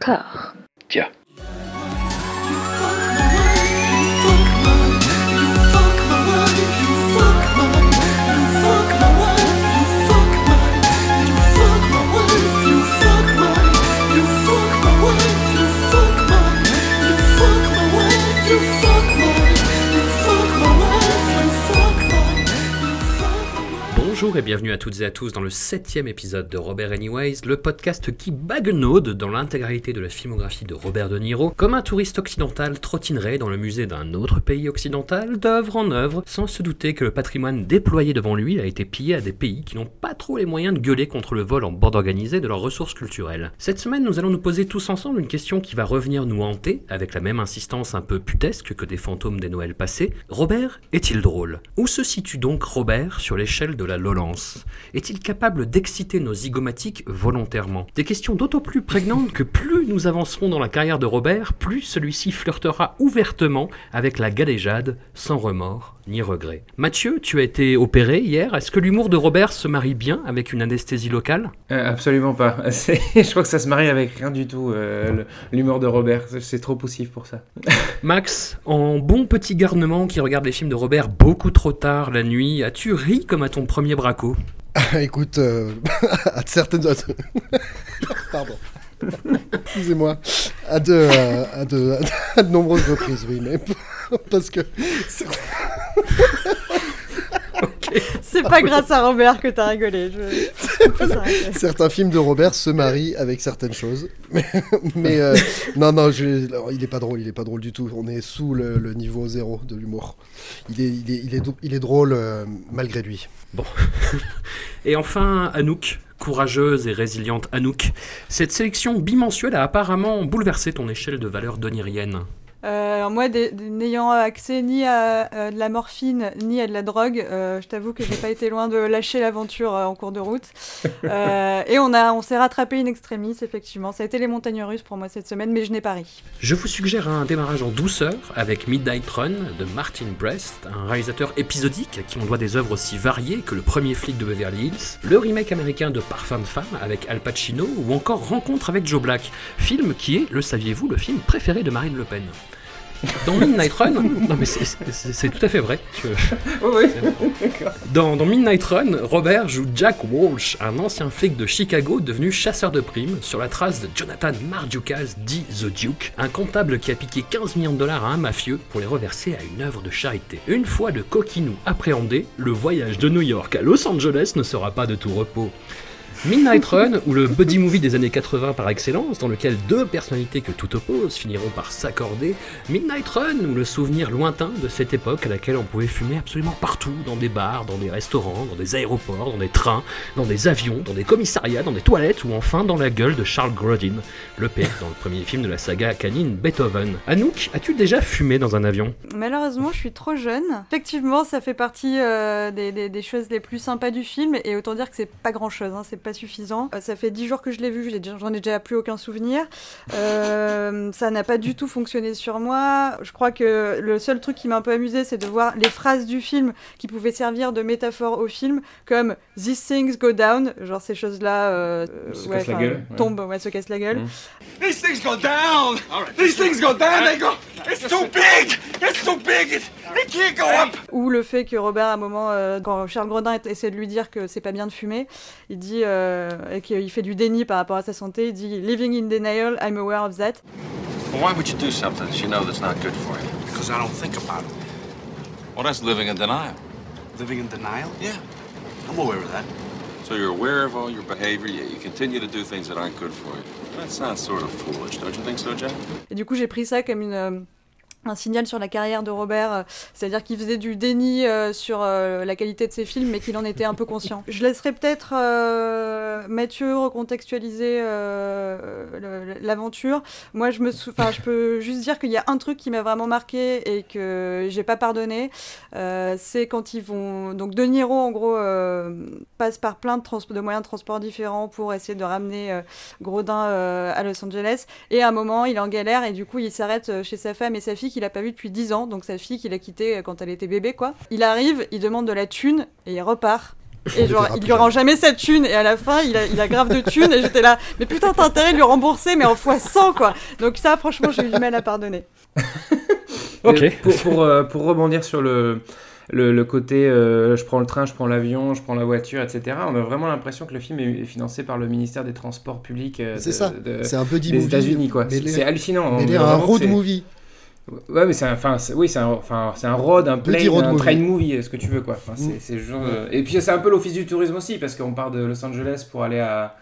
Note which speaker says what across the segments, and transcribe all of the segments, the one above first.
Speaker 1: Corps.
Speaker 2: Tiens.
Speaker 3: Bonjour et bienvenue à toutes et à tous dans le septième épisode de Robert Anyways, le podcast qui baguenaude dans l'intégralité de la filmographie de Robert De Niro, comme un touriste occidental trottinerait dans le musée d'un autre pays occidental, d'œuvre en œuvre, sans se douter que le patrimoine déployé devant lui a été pillé à des pays qui n'ont pas trop les moyens de gueuler contre le vol en bande organisée de leurs ressources culturelles. Cette semaine, nous allons nous poser tous ensemble une question qui va revenir nous hanter, avec la même insistance un peu putesque que des fantômes des Noëls passés. Robert est-il drôle? Où se situe donc Robert sur l'échelle de la Est-il capable d'exciter nos zygomatiques volontairement? Des questions d'autant plus prégnantes que plus nous avancerons dans la carrière de Robert, plus celui-ci flirtera ouvertement avec la galéjade, sans remords ni regret. Mathieu, tu as été opéré hier. Est-ce que l'humour de Robert se marie bien avec une anesthésie locale?
Speaker 4: Euh, absolument pas. Je crois que ça se marie avec rien du tout, euh, l'humour de Robert. C'est- trop poussif pour ça.
Speaker 3: Max, en bon petit garnement qui regarde les films de Robert beaucoup trop tard la nuit, as-tu ri comme à ton premier braco?
Speaker 5: Écoute, euh, à certaines. Pardon. Excusez-moi. À de, à, de, à de nombreuses reprises, oui, mais parce que. C'est-
Speaker 6: C'est pas grâce à Robert que t'as rigolé. Je...
Speaker 5: Certains films de Robert se marient avec certaines choses. Mais, mais, euh, non, non, je- alors, il est pas drôle, il est pas drôle du tout. On est sous le, le niveau zéro de l'humour. Il est, il, est, il, est, il est drôle euh, malgré lui.
Speaker 3: Et enfin, Anouk, courageuse et résiliente Anouk. Cette sélection bimensuelle a apparemment bouleversé ton échelle de valeur donirienne.
Speaker 6: Euh, alors moi, n'ayant accès ni à euh, de la morphine ni à de la drogue, euh, je t'avoue que j'ai pas été loin de lâcher l'aventure euh, en cours de route. Et on a, on s'est rattrapé in extremis, effectivement. Ça a été les montagnes russes pour moi cette semaine, mais je n'ai pas ri.
Speaker 3: Je vous suggère un démarrage en douceur avec Midnight Run de Martin Brest, un réalisateur épisodique à qui on doit des œuvres aussi variées que Le premier flic de Beverly Hills, le remake américain de Parfum de femme avec Al Pacino ou encore Rencontre avec Joe Black, film qui est, le saviez-vous, le film préféré de Marine Le Pen. Dans Midnight Run, non mais c'est- c'est c'est tout à fait vrai. Je-
Speaker 4: Oui,
Speaker 3: Dans, dans Midnight Run, Robert joue Jack Walsh, un ancien flic de Chicago devenu chasseur de primes, sur la trace de Jonathan Mardukas, dit The Duke, un comptable qui a piqué 15 millions de dollars à un mafieux pour les reverser à une œuvre de charité. Une fois le coquinou appréhendé, le voyage de New York à Los Angeles ne sera pas de tout repos. Midnight Run, ou le buddy movie des années 80 par excellence, dans lequel deux personnalités que tout oppose finiront par s'accorder. Midnight Run, ou le souvenir lointain de cette époque à laquelle on pouvait fumer absolument partout, dans des bars, dans des restaurants, dans des aéroports, dans des trains, dans des avions, dans des commissariats, dans des toilettes, ou enfin dans la gueule de Charles Grodin, le père dans le premier film de la saga canine Beethoven. Anouk, as-tu déjà fumé dans un avion?
Speaker 6: Malheureusement, je suis trop jeune. Effectivement, ça fait partie euh, des, choses les plus sympas du film, et autant dire que c'est pas grand-chose, hein, suffisant. Euh, ça fait dix jours que je l'ai vu, j'en ai déjà plus aucun souvenir. Euh, ça n'a pas du tout fonctionné sur moi. Je crois que le seul truc qui m'a un peu amusé, c'est de voir les phrases du film qui pouvaient servir de métaphore au film, comme These things go down, genre ces choses-là euh, ouais,
Speaker 4: ouais.
Speaker 6: tombent, ouais, se cassent la gueule.
Speaker 4: Mm.
Speaker 7: These things go down. These things go down. They go. It's too big. It's too big. It, it can't go up.
Speaker 6: Ou le fait que Robert, à un moment, euh, quand Charles Grodin essaie de lui dire que c'est pas bien de fumer, il dit, euh, et qu'il fait du déni par rapport à sa santé, il dit Living in denial, I'm aware of that.
Speaker 8: Well, why would you do something that you know that's not good for you?
Speaker 7: Because I don't think about it.
Speaker 8: Well, that's living in denial.
Speaker 7: Living in denial?
Speaker 8: Yeah.
Speaker 7: I'm aware of that.
Speaker 8: So you're aware of all your behavior, yet you continue to do things that aren't good for you. That sounds sort of foolish, don't you think so, Jack?
Speaker 6: Et du coup, j'ai pris ça comme une. Un signal sur la carrière de Robert, euh, c'est-à-dire qu'il faisait du déni euh, sur euh, la qualité de ses films, mais qu'il en était un peu conscient. Je laisserai peut-être euh, Mathieu recontextualiser l'aventure. Moi, je me, enfin, je peux juste dire qu'il y a un truc qui m'a vraiment marqué et que j'ai pas pardonné, c'est quand ils vont donc De Niro en gros passe par plein de, de moyens de transport différents pour essayer de ramener Grodin à Los Angeles. Et à un moment, il est en galère et du coup, il s'arrête chez sa femme et sa fille qu'il a pas vu depuis 10 ans. Donc sa fille qu'il a quittée euh, quand elle était bébé, quoi. Il arrive, il demande de la thune et il repart. Et genre, il lui rend
Speaker 5: jamais.
Speaker 6: sa thune, et à la fin, il a, il a grave de thune, et j'étais là, mais putain, t'as intérêt de lui rembourser, mais en fois 100, quoi. Donc ça, franchement, j'ai eu du mal à pardonner.
Speaker 3: Ok.
Speaker 4: Mais Pour, pour, euh, pour rebondir sur le, le, le côté euh, je prends le train, je prends l'avion, je prends la voiture, etc., on a vraiment l'impression que le film est financé par le ministère des Transports publics euh, de-
Speaker 5: ça.
Speaker 4: de-
Speaker 5: C'est un buddy
Speaker 4: des. États-Unis. quoi.
Speaker 5: Mais
Speaker 4: C'est hallucinant.
Speaker 5: Mais
Speaker 4: On
Speaker 5: il est
Speaker 4: dirait
Speaker 5: un road movie.
Speaker 4: Ouais, mais c'est un, enfin, c'est- oui, c'est un, enfin, c'est un road, un plane,
Speaker 5: road
Speaker 4: un
Speaker 5: movie.
Speaker 4: train movie, ce que tu veux, quoi. Enfin, c'est,
Speaker 5: Mm.
Speaker 4: c'est genre, euh, Et puis c'est un peu l'office du tourisme aussi, parce qu'on part de Los Angeles pour aller à,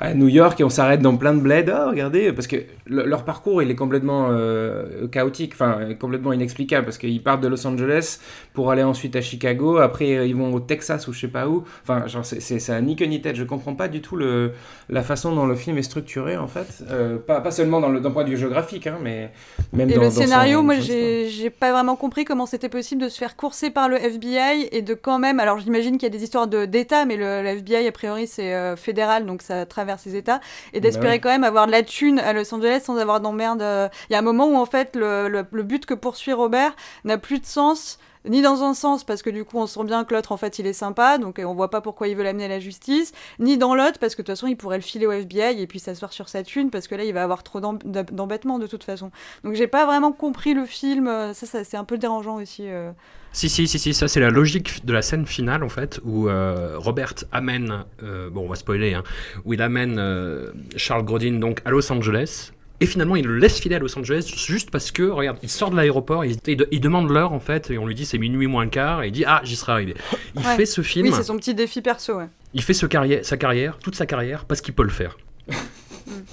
Speaker 4: à New York et on s'arrête dans plein de bleds. Ah, regardez, parce que le- leur parcours, il est complètement euh, chaotique, enfin, complètement inexplicable, parce qu'ils partent de Los Angeles pour aller ensuite à Chicago, après ils vont au Texas ou je sais pas où. Enfin, genre, c'est, un ni queue ni tête. Je comprends pas du tout le, la façon dont le film est structuré, en fait. Euh, pas, pas seulement dans le, d'un point de vue géographique, hein, mais même
Speaker 6: Et
Speaker 4: dans
Speaker 6: le
Speaker 4: dans
Speaker 6: scénario, moi,
Speaker 4: son histoire.
Speaker 6: j'ai pas vraiment compris comment c'était possible de se faire courser par le FBI et de quand même. Alors, j'imagine qu'il y a des histoires de- d'État, mais le, le FBI, a priori, c'est euh, fédéral, donc ça traverse les États. Et
Speaker 4: Bah
Speaker 6: d'espérer
Speaker 4: ouais.
Speaker 6: quand même avoir de la thune à Los Angeles sans avoir d'emmerde. euh. Il y a un moment où, en fait, le, le- le but que poursuit Robert n'a plus de sens. Ni dans un sens, parce que du coup, on sent bien que l'autre, en fait, il est sympa, donc euh, on voit pas pourquoi il veut l'amener à la justice. Ni dans l'autre, parce que de toute façon, il pourrait le filer au FBI et puis s'asseoir sur sa thune, parce que là, il va avoir trop d'em- d'embêtements de toute façon. Donc j'ai pas vraiment compris le film, euh, ça, c'est un peu dérangeant aussi. euh.
Speaker 3: Si, si, si, si, ça c'est la logique de la scène finale en fait, où Robert amène, bon on va spoiler, hein, où il amène Charles Grodin donc à Los Angeles, et finalement il le laisse filer à Los Angeles juste parce que, regarde, il sort de l'aéroport, il, il, il demande l'heure en fait, et on lui dit c'est minuit moins le quart, et il dit ah j'y serai arrivé. Il
Speaker 6: Ouais.
Speaker 3: fait ce film,
Speaker 6: Oui, c'est son petit défi perso, ouais.
Speaker 3: il fait ce carrière, sa carrière, toute sa carrière, parce qu'il peut le faire.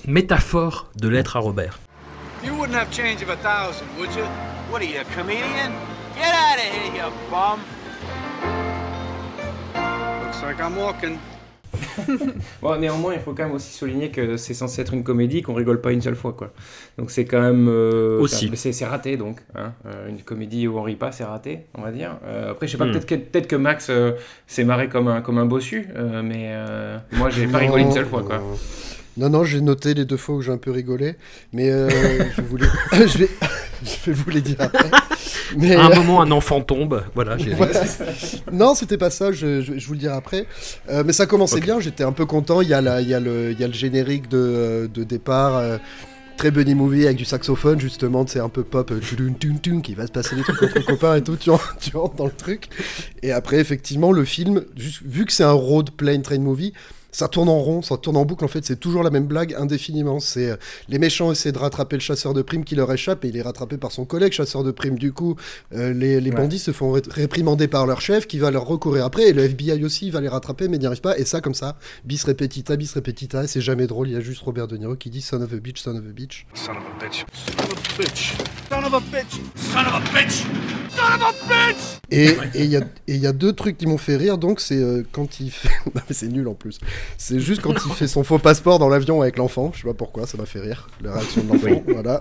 Speaker 3: Métaphore de l'être à Robert.
Speaker 1: You wouldn't have change of a thousand, would you? What are you, a comedian? Get out of here, you bum! Looks like I'm walking.
Speaker 4: Bon, néanmoins, il faut quand même aussi souligner que c'est censé être une comédie, qu'on rigole pas une seule fois, quoi. Donc c'est quand même... euh,
Speaker 3: Aussi.
Speaker 4: C'est raté, donc. hein. Euh, une comédie où on rit pas, c'est raté, on va dire. Euh, après, je sais pas,
Speaker 3: Hmm.
Speaker 4: peut-être que, peut que Max euh, s'est marré comme un, comme un bossu, euh, mais euh, moi, j'ai pas rigolé une seule fois, quoi.
Speaker 5: non. Non, non, j'ai noté les deux fois où j'ai un peu rigolé, mais euh, je voulais, je vais, je vais vous les dire après. Mais,
Speaker 3: À un
Speaker 5: euh,
Speaker 3: moment, un enfant tombe, voilà, j'ai
Speaker 5: voilà. Non, c'était pas ça, je, je- je vous le dirai après. Euh, mais ça commençait bien, j'étais un peu content. Il y a, la, il y a, le, il y a le générique de, de départ, euh, très bunny movie avec du saxophone, justement, c'est un peu pop, euh, qui va se passer des trucs entre copains et tout, tu rentres, tu rentres dans le truc. Et après, effectivement, le film, vu que c'est un road plane train movie, ça tourne en rond, ça tourne en boucle. En fait, c'est toujours la même blague indéfiniment. C'est euh, les méchants essaient de rattraper le chasseur de primes qui leur échappe et il est rattrapé par son collègue chasseur de primes. Du coup, euh, les, les
Speaker 4: Ouais.
Speaker 5: bandits se font ré- réprimander par leur chef qui va leur recourir après et le FBI aussi va les rattraper mais n'y arrive pas. Et ça, comme ça, bis repetita, bis repetita. Et c'est jamais drôle. Il y a juste Robert De Niro qui dit son of a bitch, son of a bitch.
Speaker 1: Son of a bitch. Son of a bitch. Son of a bitch. Son of a bitch. Son of a bitch!
Speaker 5: Et il y, a- y deux trucs qui m'ont fait rire. Donc, c'est euh, quand il fait. non, mais c'est nul en plus. C'est juste quand il fait son faux passeport dans l'avion avec l'enfant. Je sais pas pourquoi, ça m'a fait rire. La réaction de l'enfant. Voilà.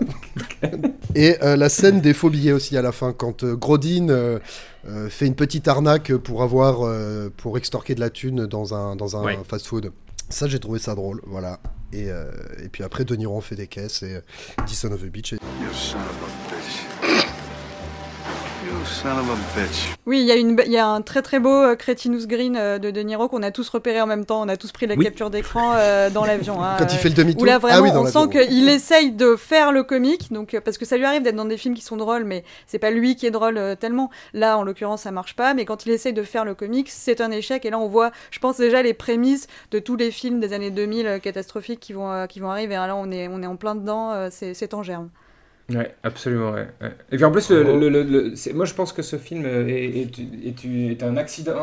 Speaker 5: Et euh, la scène des faux billets aussi à la fin. Quand euh, Grodin euh, euh, fait une petite arnaque pour avoir. euh, pour extorquer de la thune dans un, dans un
Speaker 3: Ouais.
Speaker 5: fast-food. Ça, j'ai trouvé ça drôle. Voilà. Et, euh, et puis après, De Niro en fait des caisses et euh, dit son of a bitch. Et...
Speaker 1: Son of a bitch.
Speaker 6: Oui, il y, a une be- il y a un très très beau euh, Crétinous Green euh, de De Niro qu'on a tous repéré en même temps. On a tous pris la
Speaker 3: Oui.
Speaker 6: capture d'écran euh, dans l'avion. hein,
Speaker 5: Quand
Speaker 6: euh,
Speaker 5: il fait le demi-tour.
Speaker 6: Où là vraiment,
Speaker 5: ah oui, dans
Speaker 6: on sent qu'il essaye de faire le comique, donc euh, parce que ça lui arrive d'être dans des films qui sont drôles, mais c'est pas lui qui est drôle euh, tellement. Là, en l'occurrence, ça marche pas. Mais quand il essaye de faire le comique, c'est un échec. Et là, on voit, je pense déjà les prémices de tous les films des années 2000 euh, catastrophiques qui vont euh, qui vont arriver. Et là, on est on est en plein dedans. euh, c'est en germe.
Speaker 4: Ouais, absolument, ouais. ouais. Et puis en plus, le, le- le- le- c'est- moi je pense que ce film est, est- est- est un accident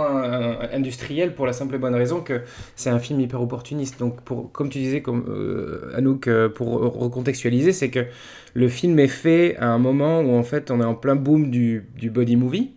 Speaker 4: industriel pour la simple et bonne raison que c'est un film hyper opportuniste. Donc, pour, comme tu disais, comme, euh, Anouk, euh, pour recontextualiser, c'est que le film est fait à un moment où en fait on est en plein boom du, du body movie.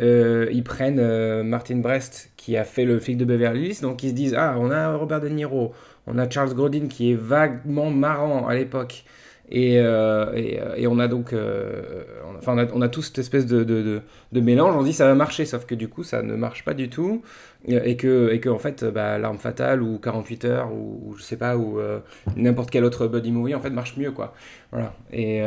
Speaker 4: Euh, ils prennent euh, Martin Brest qui a fait le flic de Beverly Hills, donc ils se disent ah on a Robert De Niro, on a Charles Grodin qui est vaguement marrant à l'époque. Et, euh, euh, et on a donc, euh, on, a, on cette espèce de, mélange. On se dit ça va marcher, sauf que du coup ça ne marche pas du tout. Et que, et que en fait, bah, l'arme fatale ou 48 heures ou, je sais pas, ou euh, n'importe quel autre buddy movie en fait marche mieux quoi. Voilà. Et,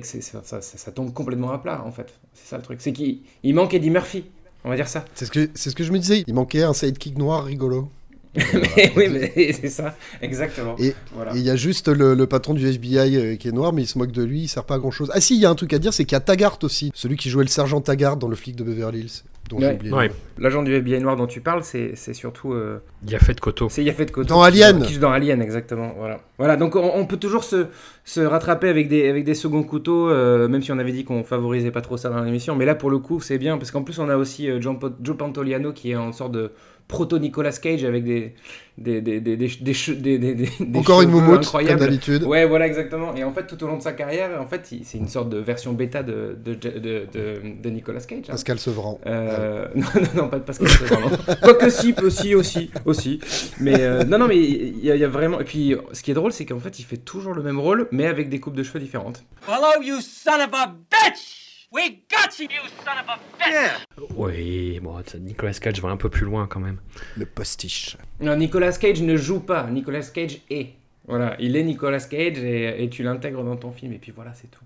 Speaker 4: que ça, tombe complètement à plat en fait. C'est ça le truc. C'est qu'il il manque Eddie Murphy. On va dire ça.
Speaker 5: C'est ce, que, c'est ce que je me disais. Il manquait un sidekick noir rigolo.
Speaker 4: oui, mais c'est ça, exactement.
Speaker 5: Et
Speaker 4: Voilà.
Speaker 5: il y a juste le, le patron du FBI euh, qui est noir, mais il se moque de lui, il sert pas à grand chose. Ah si, il y a un truc à dire, c'est qu'il y a Taggart aussi. Celui qui jouait le sergent Taggart dans le flic de Beverly Hills. Dont j'ai
Speaker 4: Ouais.
Speaker 3: Ouais.
Speaker 4: L'agent du FBI noir dont tu parles, c'est surtout. euh,
Speaker 3: Il a fait de Koto.
Speaker 4: c'est Yaphet Kotto.
Speaker 5: Dans Alien.
Speaker 4: Qui joue dans Alien, exactement. Voilà. Voilà, donc on, on peut toujours se, se rattraper avec des, avec des seconds couteaux, euh, même si on avait dit qu'on favorisait pas trop ça dans l'émission. Mais là, pour le coup, c'est bien, parce qu'en plus, on a aussi euh, Joe Pantoliano qui est en sorte de proto-Nicolas Cage avec des. des, des, des, des, des che- des- des- des- des
Speaker 5: Encore une moumoute, comme d'habitude.
Speaker 4: Ouais, voilà, exactement. Et en fait, tout au long de sa carrière, en fait, c'est une sorte de version bêta de, de, de, de, de- de Nicolas Cage. hein.
Speaker 5: Pascal Sevran.
Speaker 4: Euh, non, non, non, pas de Pascal Sevran. Quoique si, aussi, aussi, aussi. Mais euh, non, non, mais il y, y a vraiment. Et puis, ce qui est drôle, c'est qu'en fait, il fait toujours le même rôle, mais avec des coupes de cheveux différentes.
Speaker 2: Hello, you son of a bitch! We got you, you son of a bitch!
Speaker 3: Oui, bon, Nicolas Cage va un peu plus loin quand même.
Speaker 5: Le postiche.
Speaker 4: Non, Nicolas Cage ne joue pas. Nicolas Cage est. Voilà, il est Nicolas Cage et, et tu l'intègres dans ton film, et puis voilà, c'est tout.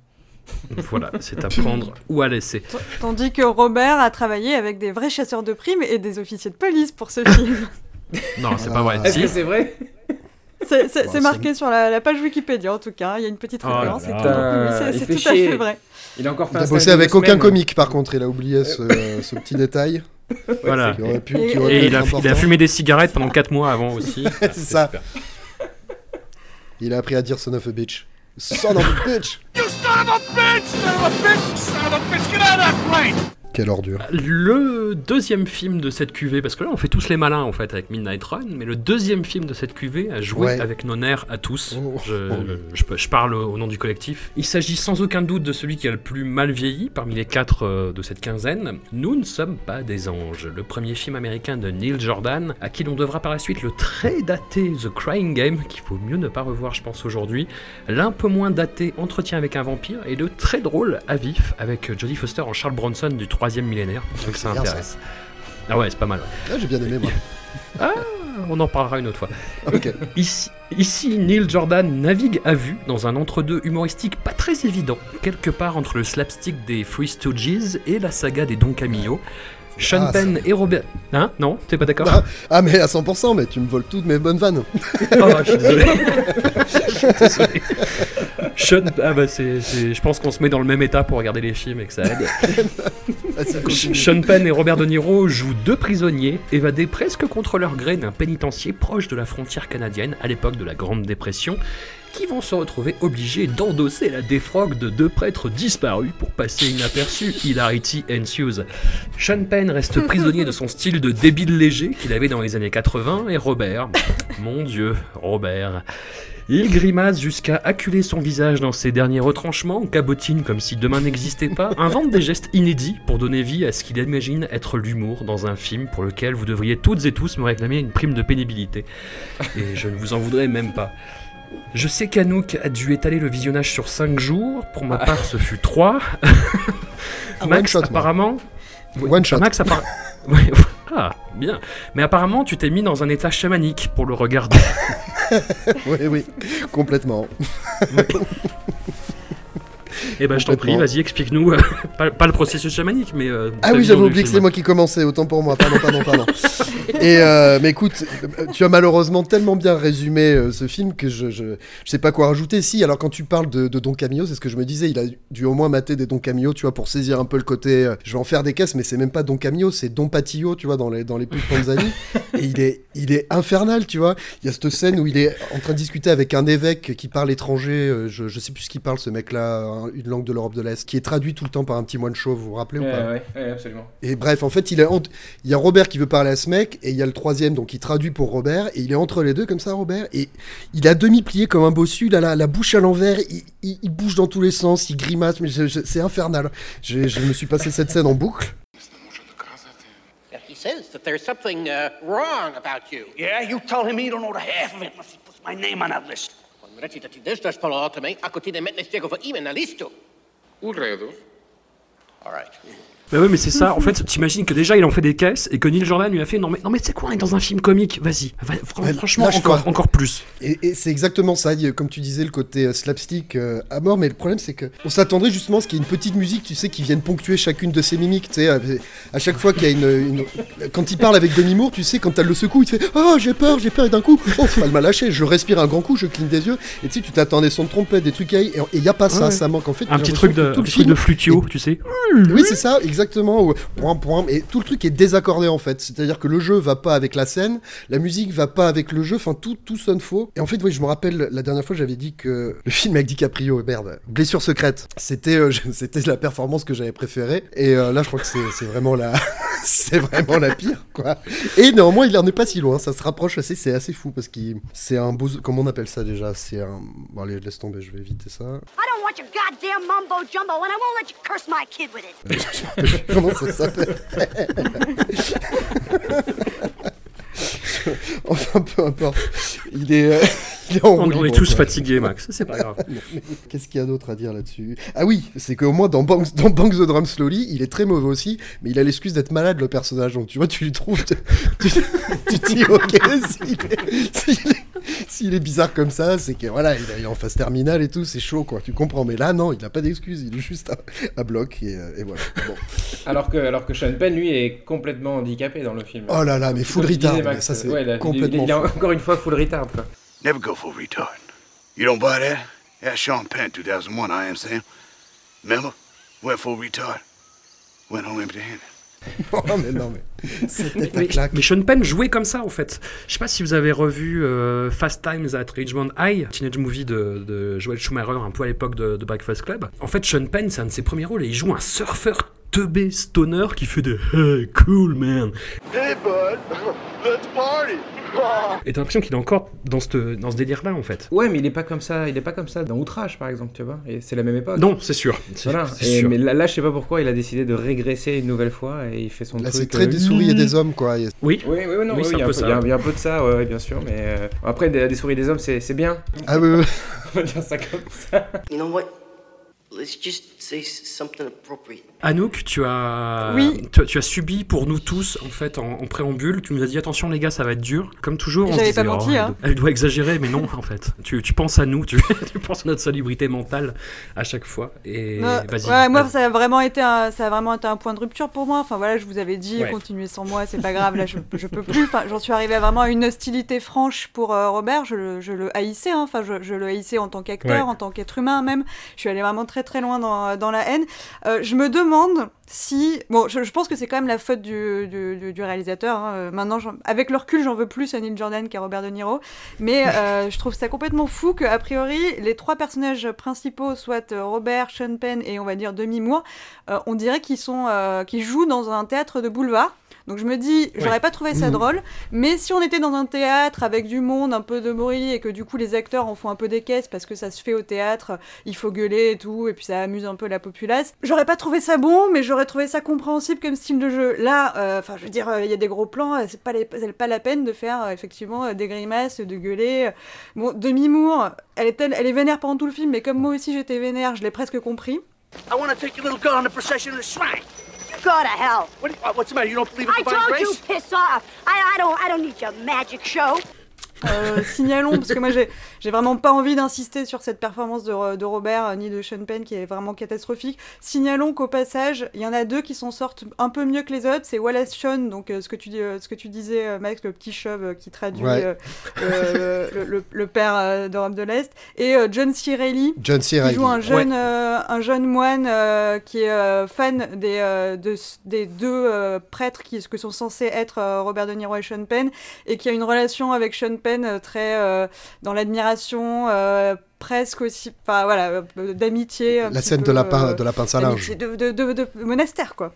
Speaker 3: Voilà, c'est à prendre ou à laisser.
Speaker 6: T- Tandis que Robert a travaillé avec des vrais chasseurs de primes et des officiers de police pour ce film.
Speaker 3: Non, c'est pas vrai.
Speaker 4: Est-ce
Speaker 3: Si.
Speaker 4: que c'est vrai?
Speaker 6: C'est
Speaker 5: Bon,
Speaker 6: marqué sur la, la page Wikipédia en tout cas, il y a une petite
Speaker 3: Oh là
Speaker 6: référence.
Speaker 3: là.
Speaker 6: oui,
Speaker 4: Putain,
Speaker 6: c'est- tout à fait vrai.
Speaker 4: Il a encore fait
Speaker 5: Il
Speaker 4: un
Speaker 5: a
Speaker 4: stage
Speaker 5: bossé avec aucun comique, par contre, il a oublié ce, ce petit détail
Speaker 3: Voilà.
Speaker 5: pu,
Speaker 6: Et-
Speaker 3: Et il a, il a fumé des cigarettes pendant 4 mois avant aussi.
Speaker 5: C'est ça. Il a appris à dire son of a bitch. Son of a bitch
Speaker 7: You son of a bitch! Son of a bitch! Son of a bitch! Get out of that plane!
Speaker 5: Quelle ordure.
Speaker 3: Le deuxième film de cette cuvée, parce que là on fait tous les malins en fait avec Midnight Run, mais le deuxième film de cette cuvée a joué
Speaker 5: Ouais.
Speaker 3: avec nos nerfs à tous.
Speaker 5: Oh.
Speaker 3: Je,
Speaker 5: Oh.
Speaker 3: je- je parle au nom du collectif. Il s'agit sans aucun doute de celui qui a le plus mal vieilli parmi les quatre euh, de cette quinzaine. Nous ne sommes pas des anges. Le premier film américain de Neil Jordan, à qui l'on devra par la suite le très daté The Crying Game, qu'il faut mieux ne pas revoir je pense aujourd'hui, l'un peu moins daté Entretien avec un vampire, et le très drôle À vif avec Jodie Foster en Charles Bronson du troisième millénaire, vu que ça
Speaker 5: bien, ça.
Speaker 3: intéresse. Ah ouais, c'est pas mal. ouais.
Speaker 5: Ah, j'ai bien aimé, moi.
Speaker 3: On en parlera une autre fois.
Speaker 5: Ok.
Speaker 3: Ici, ici, Neil Jordan navigue à vue dans un entre-deux humoristique pas très évident, quelque part entre le slapstick des Free Stooges et la saga des Don Camillo. Sean
Speaker 5: Ah,
Speaker 3: Penn et Robert. Hein Non T'es pas d'accord
Speaker 5: Ah, ah, mais à 100%, mais tu me voles toutes mes bonnes vannes.
Speaker 3: Oh, je suis désolé. je suis désolé. Sean, ah bah c'est, je pense qu'on se met dans le même état pour regarder les films et que ça aide. Sean Penn et Robert De Niro jouent deux prisonniers évadés presque contre leur gré d'un pénitencier proche de la frontière canadienne à l'époque de la Grande Dépression, qui vont se retrouver obligés d'endosser la défroque de deux prêtres disparus pour passer inaperçu. Hilarity ensues. Sean Penn reste prisonnier de son style de débile léger qu'il avait dans les années 80 et Robert, mon dieu, Robert. Il grimace jusqu'à acculer son visage dans ses derniers retranchements, cabotine comme si demain n'existait pas, invente des gestes inédits pour donner vie à ce qu'il imagine être l'humour dans un film pour lequel vous devriez toutes et tous me réclamer une prime de pénibilité. Et je ne vous en voudrais même pas. Je sais qu'Anouk a dû étaler le visionnage sur 5 jours, pour ma part ce fut 3.
Speaker 5: one
Speaker 3: Max,
Speaker 5: shot, moi.
Speaker 3: apparemment...
Speaker 5: One shot.
Speaker 3: Max, apparemment... Ah, bien. Mais apparemment, tu t'es mis dans un état chamanique pour le regarder.
Speaker 5: Oui, oui, complètement.
Speaker 3: Eh ben, je t'en prie, vas-y, explique-nous. euh, pas, pas le processus chamanique, mais. euh,
Speaker 5: Ah oui, j'avais oublié que
Speaker 3: film.
Speaker 5: c'est moi qui commençais, autant pour moi, pardon, pardon, pardon. Et euh, mais écoute, tu as malheureusement tellement bien résumé euh, ce film que je, je, je sais pas quoi rajouter. Si, alors quand tu parles de, de Don Camillo, c'est ce que je me disais, il a dû au moins mater des Don Camillo, tu vois, pour saisir un peu le côté, euh, je vais en faire des caisses, mais c'est même pas Don Camillo, c'est Don Patillo, tu vois, dans les, dans les pubs Panzani. Et il est, il est infernal, tu vois. Il y a cette scène où il est en train de discuter avec un évêque qui parle étranger, euh, je, je sais plus ce qu'il parle, ce mec-là, une langue de l'Europe de l'Est, qui est traduit tout le temps par un petit moine chauve, vous vous rappelez ou pas
Speaker 4: ouais, ouais, absolument.
Speaker 5: et bref, en fait, il, est entre- il y a Robert qui veut parler à ce mec, et il y a le troisième, donc il traduit pour Robert, et il est entre les deux comme ça, Robert, et il a demi-plié comme un bossu, il a la, la bouche à l'envers, il, il- il bouge dans tous les sens, il grimace, mais c'est infernal. Je, je me suis passé cette scène en boucle.
Speaker 9: He says that there's something uh, wrong about you.
Speaker 2: Yeah, you tell him he don't know the half of it unless he puts my name on that list.
Speaker 9: Hm, ću reći da ti držaš polo o tome, ako ti ne metneš njegovo ime na listu.
Speaker 8: U redu.
Speaker 9: All right.
Speaker 3: Bah ouais, mais c'est ça. En fait, t'imagines que déjà il en fait des caisses et que Neil Jordan lui a fait non mais non mais c'est quoi, on est dans un film comique, vas-y, va- franchement encore encore plus.
Speaker 5: Et, et c'est exactement ça, comme tu disais, le côté euh, slapstick euh, à mort, mais le problème c'est que on s'attendrait justement à ce qu'il y ait une petite musique, tu sais, qui vienne ponctuer chacune de ses mimiques, tu sais, à, à chaque fois qu'il y a une, une- Quand il parle avec Demi Moore, tu sais, quand elle le secoue, il te fait « Oh, j'ai peur, j'ai peur », et d'un coup, « Oh, faut pas le lâcher, je respire un grand coup, je cligne des yeux », et tu sais, tu des sons de trompette, des trucs, et il y a pas ça,
Speaker 3: Ouais.
Speaker 5: ça manque en fait.
Speaker 3: Un petit truc de
Speaker 5: tout le
Speaker 3: truc de flutio, tu sais.
Speaker 5: oui, c'est ça, exactement. ou Point, point. Et tout le truc est désaccordé en fait. C'est-à-dire que le jeu va pas avec la scène, la musique va pas avec le jeu. Enfin, tout, tout sonne faux. Et en fait, oui, je me rappelle la dernière fois, j'avais dit que le film avec DiCaprio, merde, Blessure secrète, c'était, euh, c'était la performance que j'avais préférée. Et euh, là, je crois que c'est, vraiment la, c'est vraiment la pire, quoi. Et néanmoins, il en est pas si loin. Ça se rapproche assez. C'est assez fou parce qu'il, c'est un beau, comment on appelle ça déjà? C'est un, bon allez, laisse tomber, je vais éviter ça.
Speaker 10: I don't want your goddamn mumbo jumbo, and I won't let you curse my kid with it.
Speaker 5: Comment ça s'appelle Enfin, peu importe. Il est, est
Speaker 3: On, est tous
Speaker 5: quoi.
Speaker 3: fatigués, Max. C'est pas grave.
Speaker 5: Qu'est-ce qu'il y a d'autre à dire là-dessus? Ah oui, c'est qu'au moins dans Banks, dans Banks the Drum Slowly, il est très mauvais aussi, mais il a l'excuse d'être malade le personnage. Donc tu vois, tu lui trouves, tu, tu, tu te dis ok, s'il est, s'il est- s'il est bizarre comme ça, c'est que voilà, il, est en phase terminale et tout, c'est chaud quoi. Tu comprends Mais là, non, il n'a pas d'excuse, il est juste à, à bloc et, euh, et voilà. Bon.
Speaker 4: Alors que, alors que Sean Penn, lui, est complètement handicapé dans le film.
Speaker 5: Oh là là, mais full retard,
Speaker 4: Max,
Speaker 5: mais ça, c'est
Speaker 4: ouais, il a- il-
Speaker 5: fou.
Speaker 4: encore une fois full retard, quoi.
Speaker 1: Never go full retard. You don't buy that? Yeah, Sean Penn, 2001, I am Sam. Remember? Went full retard. Went home empty-handed.
Speaker 5: Oh, mais non, mais c'était ta
Speaker 3: Mais,
Speaker 5: claque.
Speaker 3: mais Sean Penn jouait comme ça en fait. Je sais pas si vous avez revu euh, Fast Times at Ridgemont High, teenage movie de, de Joel Schumacher, un peu à l'époque de, de Breakfast Club. En fait, Sean Penn, c'est un de ses premiers rôles et il joue un surfeur teubé stoner qui fait de Hey, cool man.
Speaker 7: Hey, bud, let's party.
Speaker 3: Et t'as l'impression qu'il est encore dans ce, dans ce délire-là en fait.
Speaker 4: Ouais, mais il est pas comme ça. Il est pas comme ça dans Outrage, par exemple, tu vois. Et c'est la même époque.
Speaker 3: Non, c'est sûr.
Speaker 4: Voilà.
Speaker 3: c'est
Speaker 4: Et-
Speaker 3: sûr.
Speaker 4: mais là, là, je sais pas pourquoi il a décidé de régresser une nouvelle fois et il fait son
Speaker 5: Là,
Speaker 4: truc.
Speaker 5: c'est très
Speaker 4: euh,
Speaker 5: des souris et des hommes, quoi.
Speaker 3: Oui.
Speaker 4: Oui, oui, oui, non,
Speaker 3: Oui,
Speaker 4: oui, il y a
Speaker 3: un peu
Speaker 4: peu-
Speaker 3: ça.
Speaker 4: il y a- il y a un peu de ça, ouais, ouais, bien sûr. Mais euh, après, des, des souris et des hommes, c'est c'est bien.
Speaker 5: Ah oui, oui.
Speaker 4: On va dire ça comme ça.
Speaker 11: You know what? Let's just say s- something appropriate.
Speaker 3: Anouk, tu as,
Speaker 6: Oui.
Speaker 3: tu, tu as subi pour nous tous, en fait, en, en préambule. Tu nous as dit attention, les gars, ça va être dur. Comme toujours, on se disait,
Speaker 6: pas menti,
Speaker 3: elle,
Speaker 6: hein.
Speaker 3: doit- elle doit exagérer, mais non, en fait. Tu, tu penses à nous, tu, tu penses à notre salubrité mentale à chaque fois. Et
Speaker 6: Non, ouais, moi, ça a vraiment été un, ça a vraiment été un point de rupture pour moi. Enfin voilà, je vous avais dit,
Speaker 3: Ouais.
Speaker 6: continuez sans moi, c'est pas grave. Là, je, je peux plus. Enfin, j'en suis arrivée à vraiment à une hostilité franche pour euh, Robert. Je, le- je le haïssais. hein. Enfin, je, je le haïssais en tant qu'acteur,
Speaker 3: Ouais.
Speaker 6: en tant qu'être humain même. Je suis allée vraiment très très loin dans, dans la haine. Euh, je me demande si, bon, je, je pense que c'est quand même la faute du, du, du- du réalisateur. hein. Euh, Maintenant, avec le recul, j'en veux plus à Neil Jordan qu'à Robert De Niro. Mais euh, je trouve ça complètement fou que, a priori, les trois personnages principaux, soit Robert, Sean Penn et on va dire Demi Moore, euh, on dirait qu'ils sont, qu'ils jouent dans un théâtre de boulevard. Donc je me dis, j'aurais
Speaker 3: Ouais.
Speaker 6: pas trouvé ça
Speaker 5: Mhm.
Speaker 6: drôle, mais si on était dans un théâtre avec du monde, un peu de bruit, et que du coup les acteurs en font un peu des caisses parce que ça se fait au théâtre, il faut gueuler et tout, et puis ça amuse un peu la populace, j'aurais pas trouvé ça bon, mais j'aurais trouvé ça compréhensible comme style de jeu. Là, euh, enfin je veux dire, euh, il y a des gros plans, euh, c'est pas, les- c'est pas la peine de faire euh, effectivement des grimaces, de gueuler. Bon, Demi Moore, elle est, telle- elle est vénère pendant tout le film, mais comme moi aussi j'étais vénère, je l'ai presque compris.
Speaker 9: I want to take your little girl on the procession to the shrine.
Speaker 10: Go to hell.
Speaker 9: What, you- uh, what's the matter? You don't believe in
Speaker 10: I
Speaker 9: divine
Speaker 10: told you,
Speaker 9: grace?
Speaker 10: piss off. I, I don't I don't need your magic show.
Speaker 6: Euh, signalons, parce que moi j'ai vraiment pas envie d'insister sur cette performance de, de Robert euh, ni de Sean Penn qui est vraiment catastrophique. Signalons qu'au passage, il y en a deux qui s'en sortent un peu mieux que les autres. C'est Wallace Shawn, donc euh, ce, que tu, dis- euh, ce que tu disais, Max, le petit chauve qui traduit
Speaker 5: Ouais.
Speaker 6: le, le- le père d'Europe de l'Est, et John C. Reilly.
Speaker 5: John C.
Speaker 6: Qui joue un jeune,
Speaker 3: Ouais.
Speaker 6: un jeune moine euh, qui est fan des, euh, de- des deux prêtres qui que sont censés être Robert De Niro et Sean Penn et qui a une relation avec Sean Penn euh, très euh, dans l'admiration, euh, presque aussi, enfin voilà, d'amitié.
Speaker 5: La scène
Speaker 6: peu,
Speaker 5: de la,
Speaker 6: euh,
Speaker 5: de la pince à linge.
Speaker 6: d'amitié, de, de, de, de monastère quoi.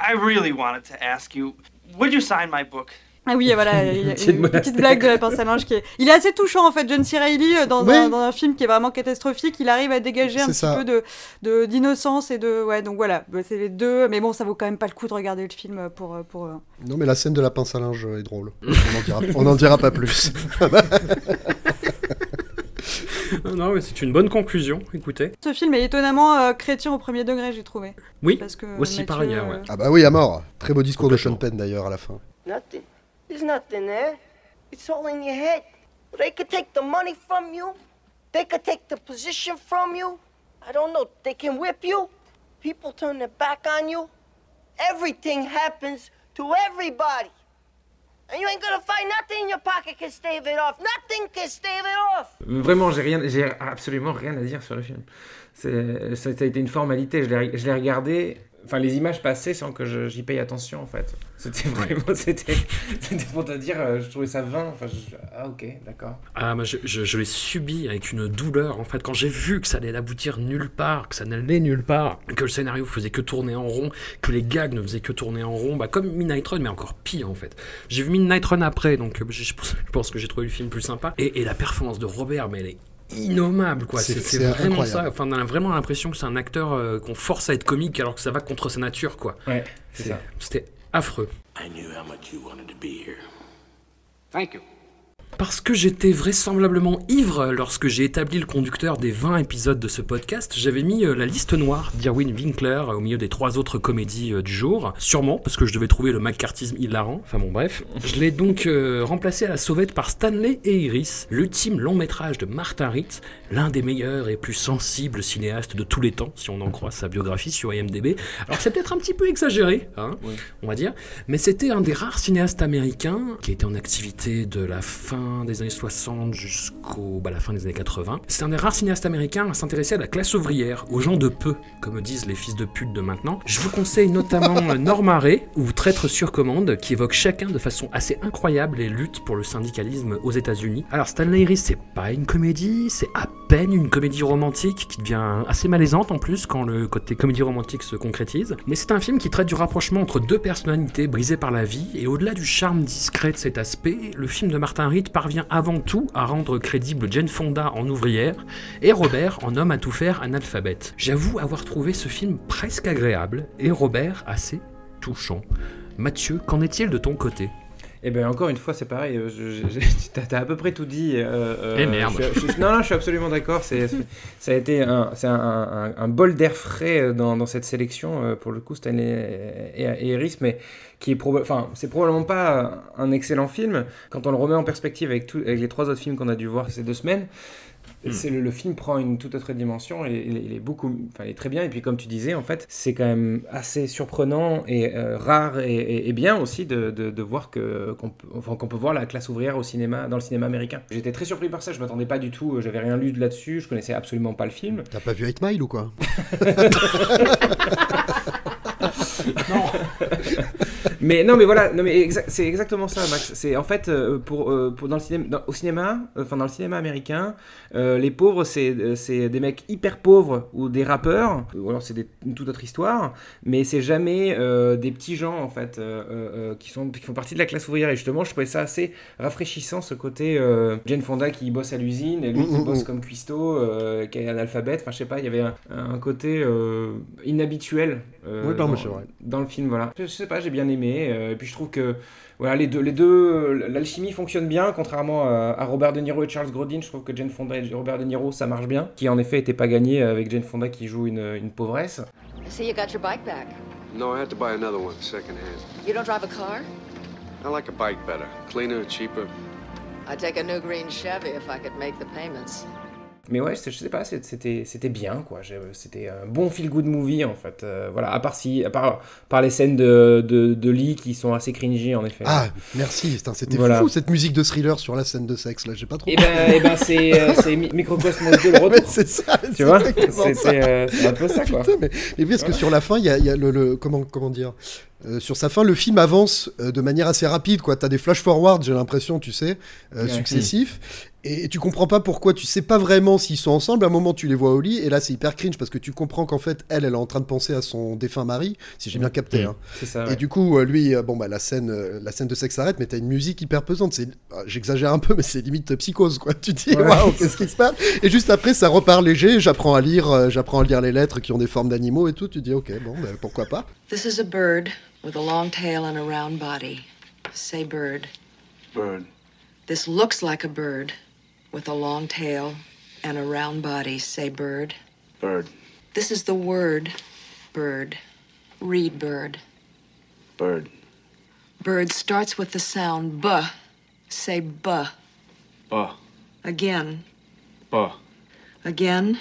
Speaker 2: I really wanted to ask you, would you sign my book?
Speaker 6: Ah oui, et voilà,
Speaker 4: Amitié de
Speaker 6: une petite blague de la pince à linge qui est. Il est assez touchant en fait, John C. Reilly, euh, dans, un, dans un film qui est vraiment catastrophique. Il arrive à dégager un petit
Speaker 5: ça.
Speaker 6: peu de de- d'innocence et de. Ouais, donc voilà, Bah, c'est les deux. Mais bon, ça vaut quand même pas le coup de regarder le film pour. euh, pour euh,
Speaker 5: Non, mais la scène de la pince à linge est drôle. On en dira, pas plus.
Speaker 3: non, mais c'est une bonne conclusion, écoutez.
Speaker 6: Ce film est étonnamment euh, chrétien au premier degré, j'ai trouvé.
Speaker 3: Oui,
Speaker 6: Parce que
Speaker 3: aussi par ailleurs, ouais.
Speaker 5: Ah bah oui, à mort. Très beau discours de Sean Penn d'ailleurs à la fin.
Speaker 11: Nothing. There's nothing there. It's all in your head. They could take the money from you. They could take the position from you. I don't know. They can whip you. People turn their back on you. Everything happens to everybody. And you ain't gonna find nothing in your pocket can stave it off. Nothing can stave it off.
Speaker 4: Vraiment, j'ai rien, j'ai absolument rien à dire sur le film. C'est, ça, ça a été une formalité. Je l'ai, je l'ai regardé. Enfin, les images passaient sans que j'y paye attention, en fait. C'était vraiment, c'était, c'était pour te dire, euh, je trouvais ça vain. Enfin, je- ah ok, d'accord.
Speaker 3: Ah, moi, je, je, je l'ai subi avec une douleur, en fait, quand j'ai vu que ça allait aboutir nulle part, que ça n'allait nulle part, que le scénario faisait que tourner en rond, que les gags ne faisaient que tourner en rond, bah, comme Midnight Run, mais encore pire, en fait. J'ai vu Midnight Run après, donc euh, je, je pense que j'ai trouvé le film plus sympa. Et, et la performance de Robert, mais elle est innommable, quoi.
Speaker 5: C'est-
Speaker 3: vraiment
Speaker 5: incroyable.
Speaker 3: ça. Enfin, on a vraiment l'impression que c'est un acteur euh, qu'on force à être comique alors que ça va contre sa nature, quoi.
Speaker 4: Ouais.
Speaker 3: C'était affreux.
Speaker 8: I knew how much you wanted to be here.
Speaker 2: Thank you.
Speaker 3: Parce que j'étais vraisemblablement ivre lorsque j'ai établi le conducteur des 20 épisodes de ce podcast, j'avais mis euh, la liste noire d'Irwin Winkler euh, au milieu des trois autres comédies euh, du jour. Sûrement parce que je devais trouver le McCarthyisme hilarant. Enfin bon, bref. Je l'ai donc euh, remplacé à la sauvette par Stanley et Iris, l'ultime long métrage de Martin Ritt, l'un des meilleurs et plus sensibles cinéastes de tous les temps, si on en croit sa biographie sur IMDb. Alors c'est peut-être un petit peu exagéré, hein, on va dire, mais c'était un des rares cinéastes américains qui était en activité de la fin des années 60 jusqu'au bah, la fin des années 80. C'est un des rares cinéastes américains à s'intéresser à la classe ouvrière, aux gens de peu, comme disent les fils de pute de maintenant. Je vous conseille notamment Norma Ray ou Traître sur commande, qui évoquent chacun de façon assez incroyable les luttes pour le syndicalisme aux États-Unis. Alors Stanley Iris, c'est pas une comédie, c'est à peine une comédie romantique qui devient assez malaisante en plus quand le côté comédie romantique se concrétise. Mais c'est un film qui traite du rapprochement entre deux personnalités brisées par la vie et au-delà du charme discret de cet aspect, le film de Martin Ritt parvient avant tout à rendre crédible Jane Fonda en ouvrière et Robert en homme à tout faire analphabète. J'avoue avoir trouvé ce film presque agréable et Robert assez touchant. Mathieu, qu'en est-il de ton côté?
Speaker 4: Et ben encore une fois, c'est pareil. euh, T'as t'as à peu près tout dit. euh, euh,
Speaker 3: Eh merde.
Speaker 4: je- je- non, non, je suis absolument d'accord. C'est, ça a été un, un, un- un bol d'air frais euh, dans, dans cette sélection pour le coup Stanley et, et Iris, mais qui est proba- enfin, c'est probablement pas un excellent film quand on le remet en perspective avec, tout, avec les trois autres films qu'on a dû voir ces deux semaines. C'est le, le film prend une toute autre dimension et il, est- il est beaucoup, enfin, il est très bien. Et puis comme tu disais, en fait, c'est quand même assez surprenant et euh, rare et, et- et bien aussi de, de- de voir que qu'on peut, enfin, qu'on peut voir la classe ouvrière au cinéma, dans le cinéma américain. J'étais très surpris par ça. Je m'attendais pas du tout. euh, J'avais rien lu là-dessus. Je connaissais absolument pas le film.
Speaker 5: T'as pas vu 8 Mile ou quoi?
Speaker 4: mais non, mais voilà, non, mais exa- c'est exactement ça, Max. C'est en fait euh, pour, euh, pour dans le cinéma, dans- au cinéma, euh, enfin dans le cinéma américain, les pauvres c'est des mecs hyper pauvres ou des rappeurs, ou alors c'est une toute autre histoire, mais c'est jamais des petits gens en fait qui sont qui font partie de la classe ouvrière. Et justement, je trouvais ça assez rafraîchissant ce côté Jane Fonda qui bosse à l'usine et lui qui
Speaker 5: Mm, mm,
Speaker 4: bosse
Speaker 5: mm.
Speaker 4: comme cuistot, qui est analphabète. Enfin, je sais pas, il y avait un, un côté inhabituel. Euh,
Speaker 5: Oui, pardon,
Speaker 4: dans-
Speaker 5: c'est vrai.
Speaker 4: dans le film, voilà. Je, je sais pas, j'ai bien aimé. euh, et puis je trouve que voilà, les deux, les deux, l'alchimie fonctionne bien, contrairement à, à Robert De Niro et Charles Grodin. Je trouve que Jane Fonda et Robert De Niro, ça marche bien. Qui en effet était pas gagné avec Jane Fonda qui joue une, une pauvresse.
Speaker 12: I see you got your bike back?
Speaker 8: No, I had to buy another one, secondhand.
Speaker 12: You don't drive a car?
Speaker 8: I like a bike better. Cleaner, cheaper.
Speaker 12: I'd take a new green Chevy if I could make the payments.
Speaker 4: Mais ouais, je sais pas, c'était c'était bien, quoi. C'était un bon feel-good movie, en fait. Euh, voilà, à part, si, à part par les scènes de, de, de lit qui sont assez cringy, en effet.
Speaker 5: Ah, merci. C'était
Speaker 4: Voilà.
Speaker 5: fou cette musique de thriller sur la scène de sexe là. J'ai pas trop.
Speaker 4: Et ben, eh ben c'est euh, c'est Mi- Microcosmos 2 le retour.
Speaker 5: C'est ça.
Speaker 4: Tu vois? C'était euh, c'est un peu ça, quoi.
Speaker 5: Putain, mais, mais parce que sur la fin, il y a, il y a le, le- comment comment dire Euh, sur sa fin, le film avance euh, de manière assez rapide. quoi. T'as des flash forward, j'ai l'impression, tu sais, euh,
Speaker 4: Ouais.
Speaker 5: successifs, et, tu comprends pas pourquoi. Tu sais pas vraiment s'ils sont ensemble. À un moment, tu les vois au lit, et là, c'est hyper cringe parce que tu comprends qu'en fait, elle, elle est en train de penser à son défunt mari, si j'ai bien capté. hein.
Speaker 4: C'est ça,
Speaker 5: Et du coup, euh, lui, euh, bon bah la scène, euh, la scène de sexe s'arrête, mais t'as une musique hyper pesante. C'est, j'exagère un peu, mais c'est limite psychose, quoi. Tu te dis, waouh, qu'est-ce qui se passe? Et juste après, ça repart léger. J'apprends à lire, j'apprends à lire les lettres qui ont des formes d'animaux et tout. Tu te dis, ok, bon, bah, pourquoi pas.
Speaker 12: This is a bird with a long tail and a round body. Say bird.
Speaker 8: Bird.
Speaker 12: This looks like a bird with a long tail and a round body. Say bird.
Speaker 8: Bird.
Speaker 12: This is the word bird. Read bird.
Speaker 8: Bird.
Speaker 12: Bird starts with the sound b. Say b.
Speaker 8: Ba.
Speaker 12: Again.
Speaker 8: Ba.
Speaker 12: Again.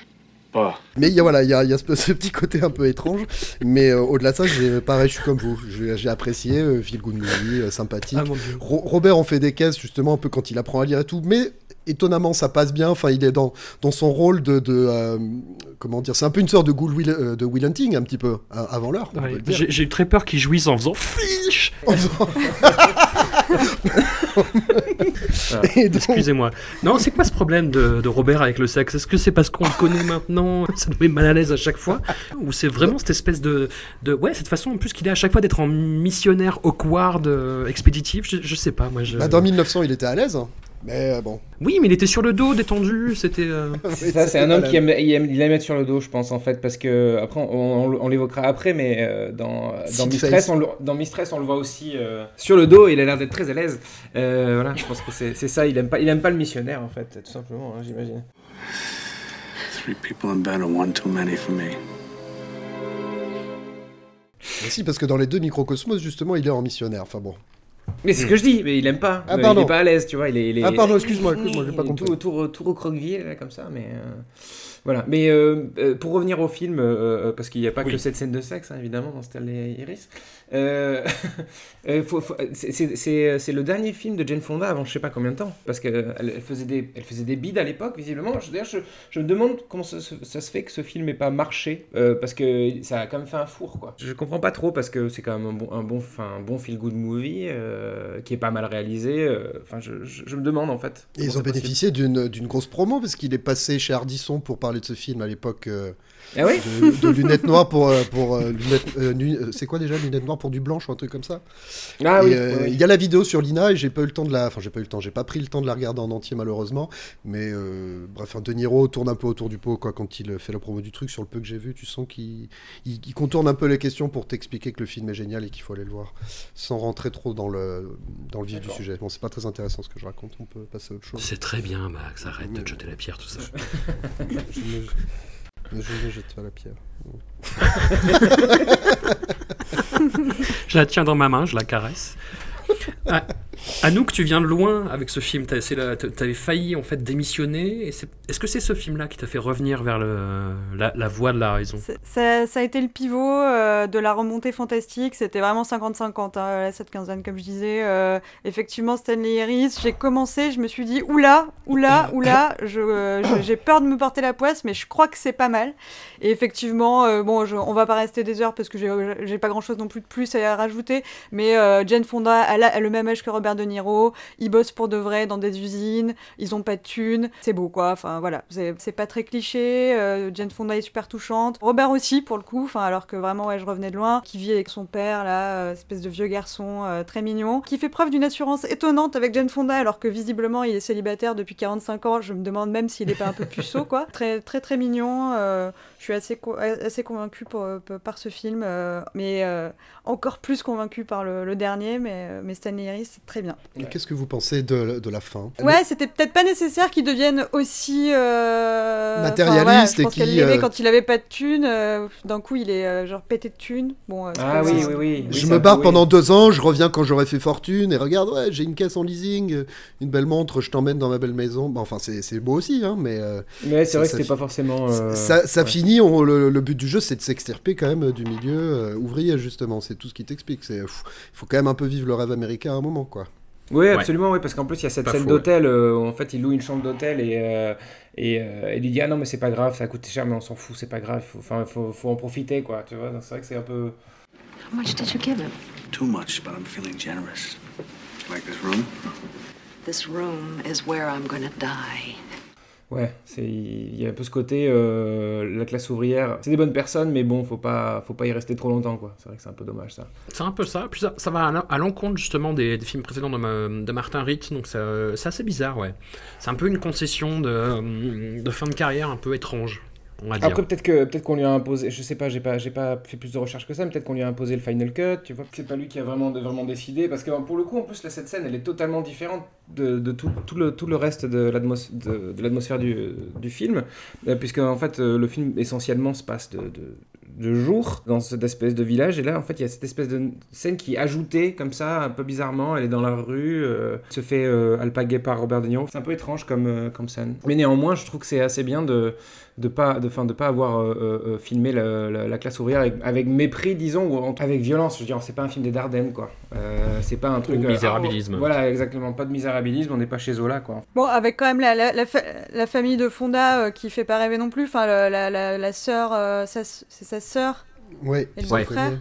Speaker 5: Mais il y a, voilà, il y a, y a ce, ce petit côté un peu étrange. Mais euh, au-delà de ça, pareil, je suis comme vous. J'ai, apprécié, euh, feel good movie, euh, sympathique.
Speaker 3: Ah.
Speaker 5: Ro- Robert en fait des caisses, justement, un peu quand il apprend à lire et tout. Mais étonnamment, ça passe bien. Enfin, il est dans, dans son rôle de. de euh, comment dire C'est un peu une sorte de Will, Will, euh, de Will Hunting, un petit peu, hein, avant l'heure.
Speaker 3: Ouais, j'ai eu très peur qu'il jouisse en faisant fiche.
Speaker 5: Donc-
Speaker 3: Excusez-moi. Non, c'est quoi ce problème de, de Robert avec le sexe? Est-ce que c'est parce qu'on le connaît maintenant? Ça nous met mal à l'aise à chaque fois? Ou c'est vraiment cette espèce de, de. Ouais, cette façon en plus qu'il a à chaque fois d'être en missionnaire awkward, euh, expéditif? Je, je sais pas, moi. Je...
Speaker 5: Bah, dans 1900, il était à l'aise. Mais euh, bon.
Speaker 3: Oui, mais il était sur le dos, détendu, c'était. euh,
Speaker 4: C'est ça, c'est un homme qui aime, il aime, il aime être sur le dos, je pense, en fait, parce que, après, on, on- on l'évoquera après, mais euh, dans, dans, Mistress, on le, dans Mistress, on le voit aussi euh, sur le dos, il a l'air d'être très à l'aise. Euh, voilà, je pense que c'est ça, il aime, pas, il aime pas le missionnaire, en fait, tout simplement, hein, j'imagine.
Speaker 8: Three people in bed are one too many for me.
Speaker 5: Mais si, parce que dans les deux microcosmos, justement, il est en missionnaire. Enfin bon.
Speaker 4: Mais c'est ce que je dis, mais il aime pas.
Speaker 5: Ah, pardon.
Speaker 4: il est pas à l'aise, tu vois. Il est, il est-
Speaker 5: Ah, pardon, excuse-moi, excuse-moi, j'ai pas compris.
Speaker 4: Tout, tout, tout recroquevillé, là, comme ça, mais. euh, Voilà. Mais euh, euh, pour revenir au film, euh, parce qu'il n'y a pas
Speaker 3: Oui.
Speaker 4: que cette scène de sexe, hein, évidemment, dans Stanley Iris. euh, euh, faut- faut- c'est- le dernier film de Jane Fonda avant je sais pas combien de temps. Parce qu'elle elle faisait, des, elle faisait des bides à l'époque, visiblement. Je, d'ailleurs, je, je me demande comment ça, se- ça se fait que ce film n'ait pas marché. euh, parce que ça a quand même fait un four, quoi. Je comprends pas trop, parce que c'est quand même un bon, un bon, enfin, un bon feel-good movie euh, qui est pas mal réalisé. euh, Enfin, je, je- je me demande, en fait.
Speaker 5: Et ils ont bénéficié d'une grosse promo parce qu'il est passé chez Ardisson pour parler de ce film à l'époque.
Speaker 4: Ah oui
Speaker 5: de, de lunettes noires pour, euh, pour euh, lunettes, euh, nu- euh, c'est quoi déjà lunettes noires pour du blanche ou un truc comme ça?
Speaker 4: Ah
Speaker 5: Et,
Speaker 4: oui,
Speaker 5: euh,
Speaker 4: oui, oui.
Speaker 5: Il y a la vidéo sur Lina et j'ai pas eu le temps de la, enfin j'ai pas eu le temps, j'ai pas pris le temps de la regarder en entier malheureusement. Mais euh, bref, un De Niro tourne un peu autour du pot quoi quand il fait la promo du truc. Sur le peu que j'ai vu, tu sens qu'il il, il contourne un peu les questions pour t'expliquer que le film est génial et qu'il faut aller le voir sans rentrer trop dans le dans le vif du sujet. Bon, c'est pas très intéressant ce que je raconte. On peut passer à autre chose.
Speaker 3: C'est très bien, Max, arrête de te jeter la pierre, tout ça.
Speaker 5: Je me- je jette pas la pierre.
Speaker 3: je la tiens dans ma main, je la caresse. Ah, Anouk, tu viens de loin avec ce film. La- T'avais failli en fait démissionner. Est-ce que c'est ce film-là qui t'a fait revenir vers la, voie de la raison?
Speaker 6: Ça, a été le pivot euh, de la remontée fantastique. C'était vraiment 50-50, hein, cette quinzaine, comme je disais. Euh, effectivement, Stanley Harris, j'ai commencé, je me suis dit, oula, oula, oula, euh, j'ai peur de me porter la poisse, mais je crois que c'est pas mal. Et effectivement, bon, on va pas rester des heures parce que j'ai pas grand chose non plus de plus à rajouter. Mais Jane Fonda, elle a, elle a le même âge que Robert De Niro. Ils bossent pour de vrai dans des usines. Ils ont pas de thunes. C'est beau, quoi. Enfin, voilà. C'est pas très cliché. Euh, Jane Fonda est super touchante. Robert aussi, pour le coup. Enfin, alors que vraiment, ouais, je revenais de loin. Qui vit avec son père, là, euh, espèce de vieux garçon euh, très mignon. Qui fait preuve d'une assurance étonnante avec Jane Fonda, alors que visiblement, il est célibataire depuis 45 ans. Je me demande même s'il est pas un peu puceau, quoi. Très, très, très mignon. Euh, je suis assez, co- assez convaincue pour- par ce film. euh, mais euh, encore plus convaincue par le, le dernier. Mais, euh, mais Stanley Harris, c'est très bien.
Speaker 5: Et Qu'est-ce que vous pensez de, de la fin?
Speaker 6: Ouais, c'était peut-être pas nécessaire qu'il devienne aussi euh,
Speaker 5: Matérialiste
Speaker 6: enfin, voilà, je
Speaker 5: et qui, euh,
Speaker 6: quand il avait pas de thunes. euh, D'un coup, il est euh, genre pété de thunes. Bon, euh,
Speaker 4: Ah oui, oui, oui.
Speaker 5: Je
Speaker 4: Oui,
Speaker 5: me barre
Speaker 4: oui.
Speaker 5: pendant deux ans, je reviens quand j'aurai fait fortune, et regarde, ouais, j'ai une caisse en leasing, euh, une belle montre, je t'emmène dans ma belle maison. Bon, enfin, c'est beau aussi, hein, mais. euh,
Speaker 4: Mais c'est vrai que c'était pas forcément. euh,
Speaker 5: Ça, ça
Speaker 4: ouais.
Speaker 5: finit, on- le, le but du jeu, c'est de s'extirper quand même du milieu euh, ouvrier, justement. C'est tout ce qui t'explique. Il faut quand même un peu vivre le rêve américain à un moment, quoi.
Speaker 4: Oui, absolument, oui, parce qu'en plus, il y a cette
Speaker 3: Pas
Speaker 4: scène d'hôtel euh, en fait il loue une chambre d'hôtel et, euh, et euh, il lui dit Ah non, mais c'est pas grave, ça a coûté cher, mais on s'en fout, c'est pas grave, faut, enfin, faut, faut en profiter, quoi, tu vois. C'est vrai que c'est un peu.
Speaker 12: How much did you give him?
Speaker 8: Too much, but I'm feeling generous. Like this room?
Speaker 12: This room is where I'm gonna die.
Speaker 4: Ouais, il y a un peu ce côté, euh, la classe ouvrière, c'est des bonnes personnes, mais bon, faut pas, faut pas y rester trop longtemps, quoi. C'est vrai que c'est un peu dommage, ça.
Speaker 3: C'est un peu ça. Puis ça, ça va à l'en- à l'encontre justement des, films précédents de, ma- de Martin Ritt, donc ça- c'est assez bizarre, ouais. C'est un peu une concession de, euh, de fin de carrière un peu étrange. On va dire.
Speaker 4: Après, peut-être que peut-être qu'on lui a imposé, je sais pas, j'ai pas, j'ai pas fait plus de recherches que ça, mais peut-être qu'on lui a imposé le final cut, tu vois, que c'est pas lui qui a vraiment, vraiment décidé, parce que pour le coup, en plus, là, cette scène, elle est totalement différente de, de tout, tout, le, tout le reste de l'atmos- de, de l'atmosphère du, du film, euh, puisque en fait, euh, le film essentiellement se passe de, de, de jour dans cette espèce de village, et là, en fait, il y a cette espèce de scène qui est ajoutée comme ça, un peu bizarrement, elle est dans la rue, euh, se fait euh, alpaguer par Robert De Niro, c'est un peu étrange comme, euh, comme scène. Mais néanmoins, je trouve que c'est assez bien de de pas de, fin, de pas avoir euh, euh, euh, filmé la, la- la classe ouvrière avec, avec mépris disons ou en- avec violence je veux dire c'est pas un film des Dardennes quoi Euh, c'est pas un truc
Speaker 3: Ou misérabilisme.
Speaker 4: voilà exactement pas de misérabilisme on n'est pas chez Zola quoi
Speaker 6: Bon, avec quand même la, la, la, fa- la famille de Fonda euh, qui fait pas rêver non plus. Enfin, la, la, la sœur, euh, c'est sa sœur?
Speaker 5: Ouais,
Speaker 6: et le
Speaker 3: Ouais.
Speaker 6: frère?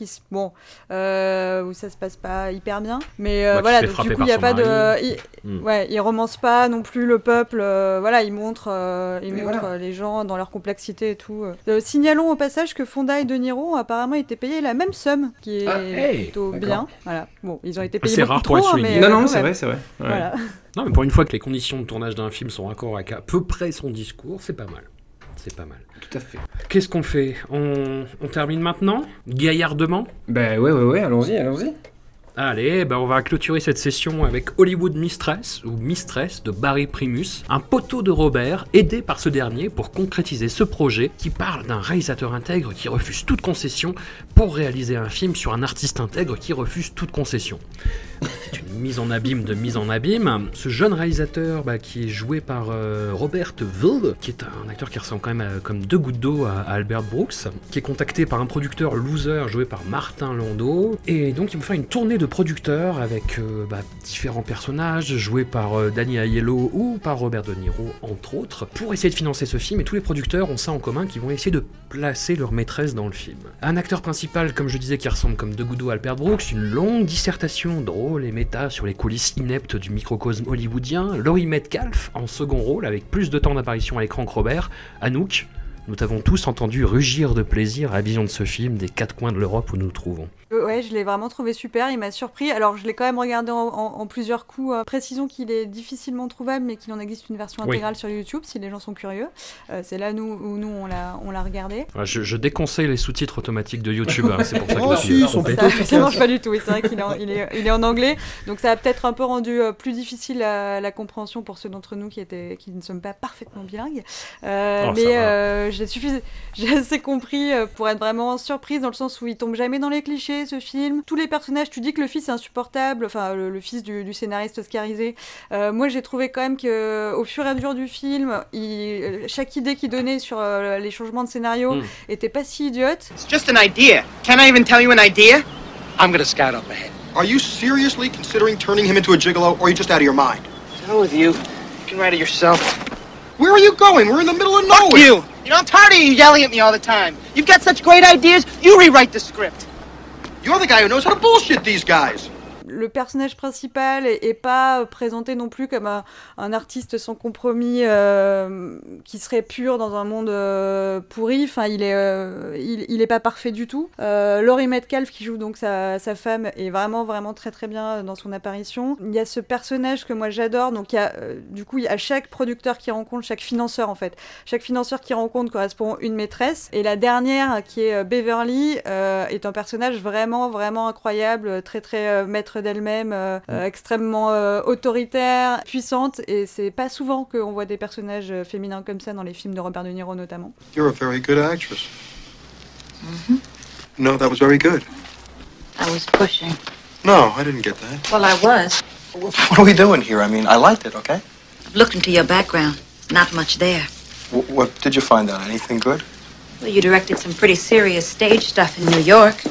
Speaker 6: Qui se- bon, euh, où ça se passe pas hyper bien. Mais euh, voilà, donc, du coup, il y a pas de.
Speaker 3: mari.
Speaker 6: Il,
Speaker 3: Mm.
Speaker 6: Ouais, il romance pas non plus le peuple. euh, voilà, il montre, euh, il montre
Speaker 4: voilà.
Speaker 6: les gens dans leur complexité et tout. signalons au passage que Fonda et De Niro ont apparemment été payés la même somme, qui est
Speaker 4: Ah, hey,
Speaker 6: plutôt bien. Voilà. Bon, ils ont été payés
Speaker 3: C'est
Speaker 6: beaucoup
Speaker 3: rare
Speaker 6: trop,
Speaker 3: pour
Speaker 6: mais
Speaker 4: non non c'est vrai c'est vrai ouais.
Speaker 6: Voilà.
Speaker 3: Non, mais pour une fois que les conditions de tournage d'un film sont raccord avec à peu près son discours, c'est pas mal. C'est pas mal.
Speaker 4: tout à fait
Speaker 3: Qu'est-ce qu'on fait on, on termine maintenant Gaillardement
Speaker 4: ben ouais ouais ouais allons-y allons-y
Speaker 3: Allez, ben on va clôturer cette session avec Hollywood Mistress, ou Mistress de Barry Primus, un poteau de Robert, aidé par ce dernier pour concrétiser ce projet qui parle d'un réalisateur intègre qui refuse toute concession pour réaliser un film sur un artiste intègre qui refuse toute concession. Mise en abîme de mise en abîme. Ce jeune réalisateur bah, qui est joué par euh, Robert Wilde, qui est un acteur qui ressemble quand même comme deux gouttes d'eau à, à Albert Brooks, qui est contacté par un producteur loser joué par Martin Landau, et donc ils vont faire une tournée de producteurs avec euh, bah, différents personnages joués par euh, Danny Aiello ou par Robert De Niro, entre autres, pour essayer de financer ce film. Et tous les producteurs ont ça en commun, qui vont essayer de placer leur maîtresse dans le film. Un acteur principal, comme je disais, qui ressemble comme deux gouttes d'eau à Albert Brooks, une longue dissertation drôle et méta sur les coulisses ineptes du microcosme hollywoodien, Laurie Metcalf en second rôle avec plus de temps d'apparition à l'écran que Robert, Anouk. Nous t'avons tous entendu rugir de plaisir à la vision de ce film des quatre coins de l'Europe où nous nous trouvons.
Speaker 6: Euh, Ouais, je l'ai vraiment trouvé super, il m'a surpris. Alors, je l'ai quand même regardé en, en- en plusieurs coups. Euh, précisons qu'il est difficilement trouvable, mais qu'il en existe une version
Speaker 3: Oui.
Speaker 6: intégrale sur YouTube si les gens sont curieux. Euh, c'est là nous, où nous on l'a, on l'a regardé.
Speaker 3: Voilà, Je, je déconseille les sous-titres automatiques de YouTube, hein, c'est pour ça que
Speaker 5: Oh, si, ils sont
Speaker 6: Ça, ça marche pas du tout, c'est vrai qu'il est, il est, il est en anglais, donc ça a peut-être un peu rendu euh, plus difficile la, la compréhension pour ceux d'entre nous qui, étaient, qui ne sommes pas parfaitement bilingues. Euh,
Speaker 3: Oh,
Speaker 6: mais. Euh, j'ai, suffi- j'ai assez compris euh, pour être vraiment surprise dans le sens où il tombe jamais dans les clichés ce film. Tous les personnages, tu dis que le fils est insupportable, enfin le, le fils du, du scénariste oscarisé. Euh, moi j'ai trouvé quand même que au fur et à mesure du film, il- chaque idée qu'il donnait sur euh, les changements de scénario
Speaker 3: Mm.
Speaker 6: était pas si idiote.
Speaker 2: It's just an idea. Can I even tell you an idea?
Speaker 13: I'm gonna scout up ahead.
Speaker 14: Are you seriously considering turning him into a gigolo, or are you just out of your mind?
Speaker 2: Hell with you? You can write it yourself.
Speaker 14: Where are you going? We're in the middle of
Speaker 2: Fuck
Speaker 14: nowhere.
Speaker 2: you! You know, I'm tired of you yelling at me all the time. You've got such great ideas, you rewrite the script.
Speaker 14: You're the guy who knows how to bullshit these guys.
Speaker 6: Le personnage principal est, pas présenté non plus comme un, artiste sans compromis euh, qui serait pur dans un monde euh, pourri. Enfin, il est, euh, il, est pas parfait du tout. Euh, Laurie Metcalf qui joue donc sa, sa femme est vraiment vraiment très très bien dans son apparition. Il y a ce personnage que moi j'adore. Donc il y a euh, du coup il y a chaque producteur qui rencontre, chaque financeur en fait, chaque financeur qui rencontre correspond une maîtresse. Et la dernière qui est euh, Beverly euh, est un personnage vraiment vraiment incroyable, très très euh, maître d'elle-même, euh, euh, extrêmement euh, autoritaire, puissante. Et c'est pas souvent qu'on voit des personnages euh, féminins comme ça dans les films de Robert De Niro notamment.
Speaker 14: You're a very good actress. No, that was very good.
Speaker 12: I was pushing.
Speaker 14: No, I didn't get that.
Speaker 12: Well, I was.
Speaker 14: What are we doing here? I mean, I liked it, okay?
Speaker 12: I've looked into your background. Not much there.
Speaker 14: W- what did you find out? Anything good?
Speaker 12: Well, you directed some pretty serious stage stuff in New York.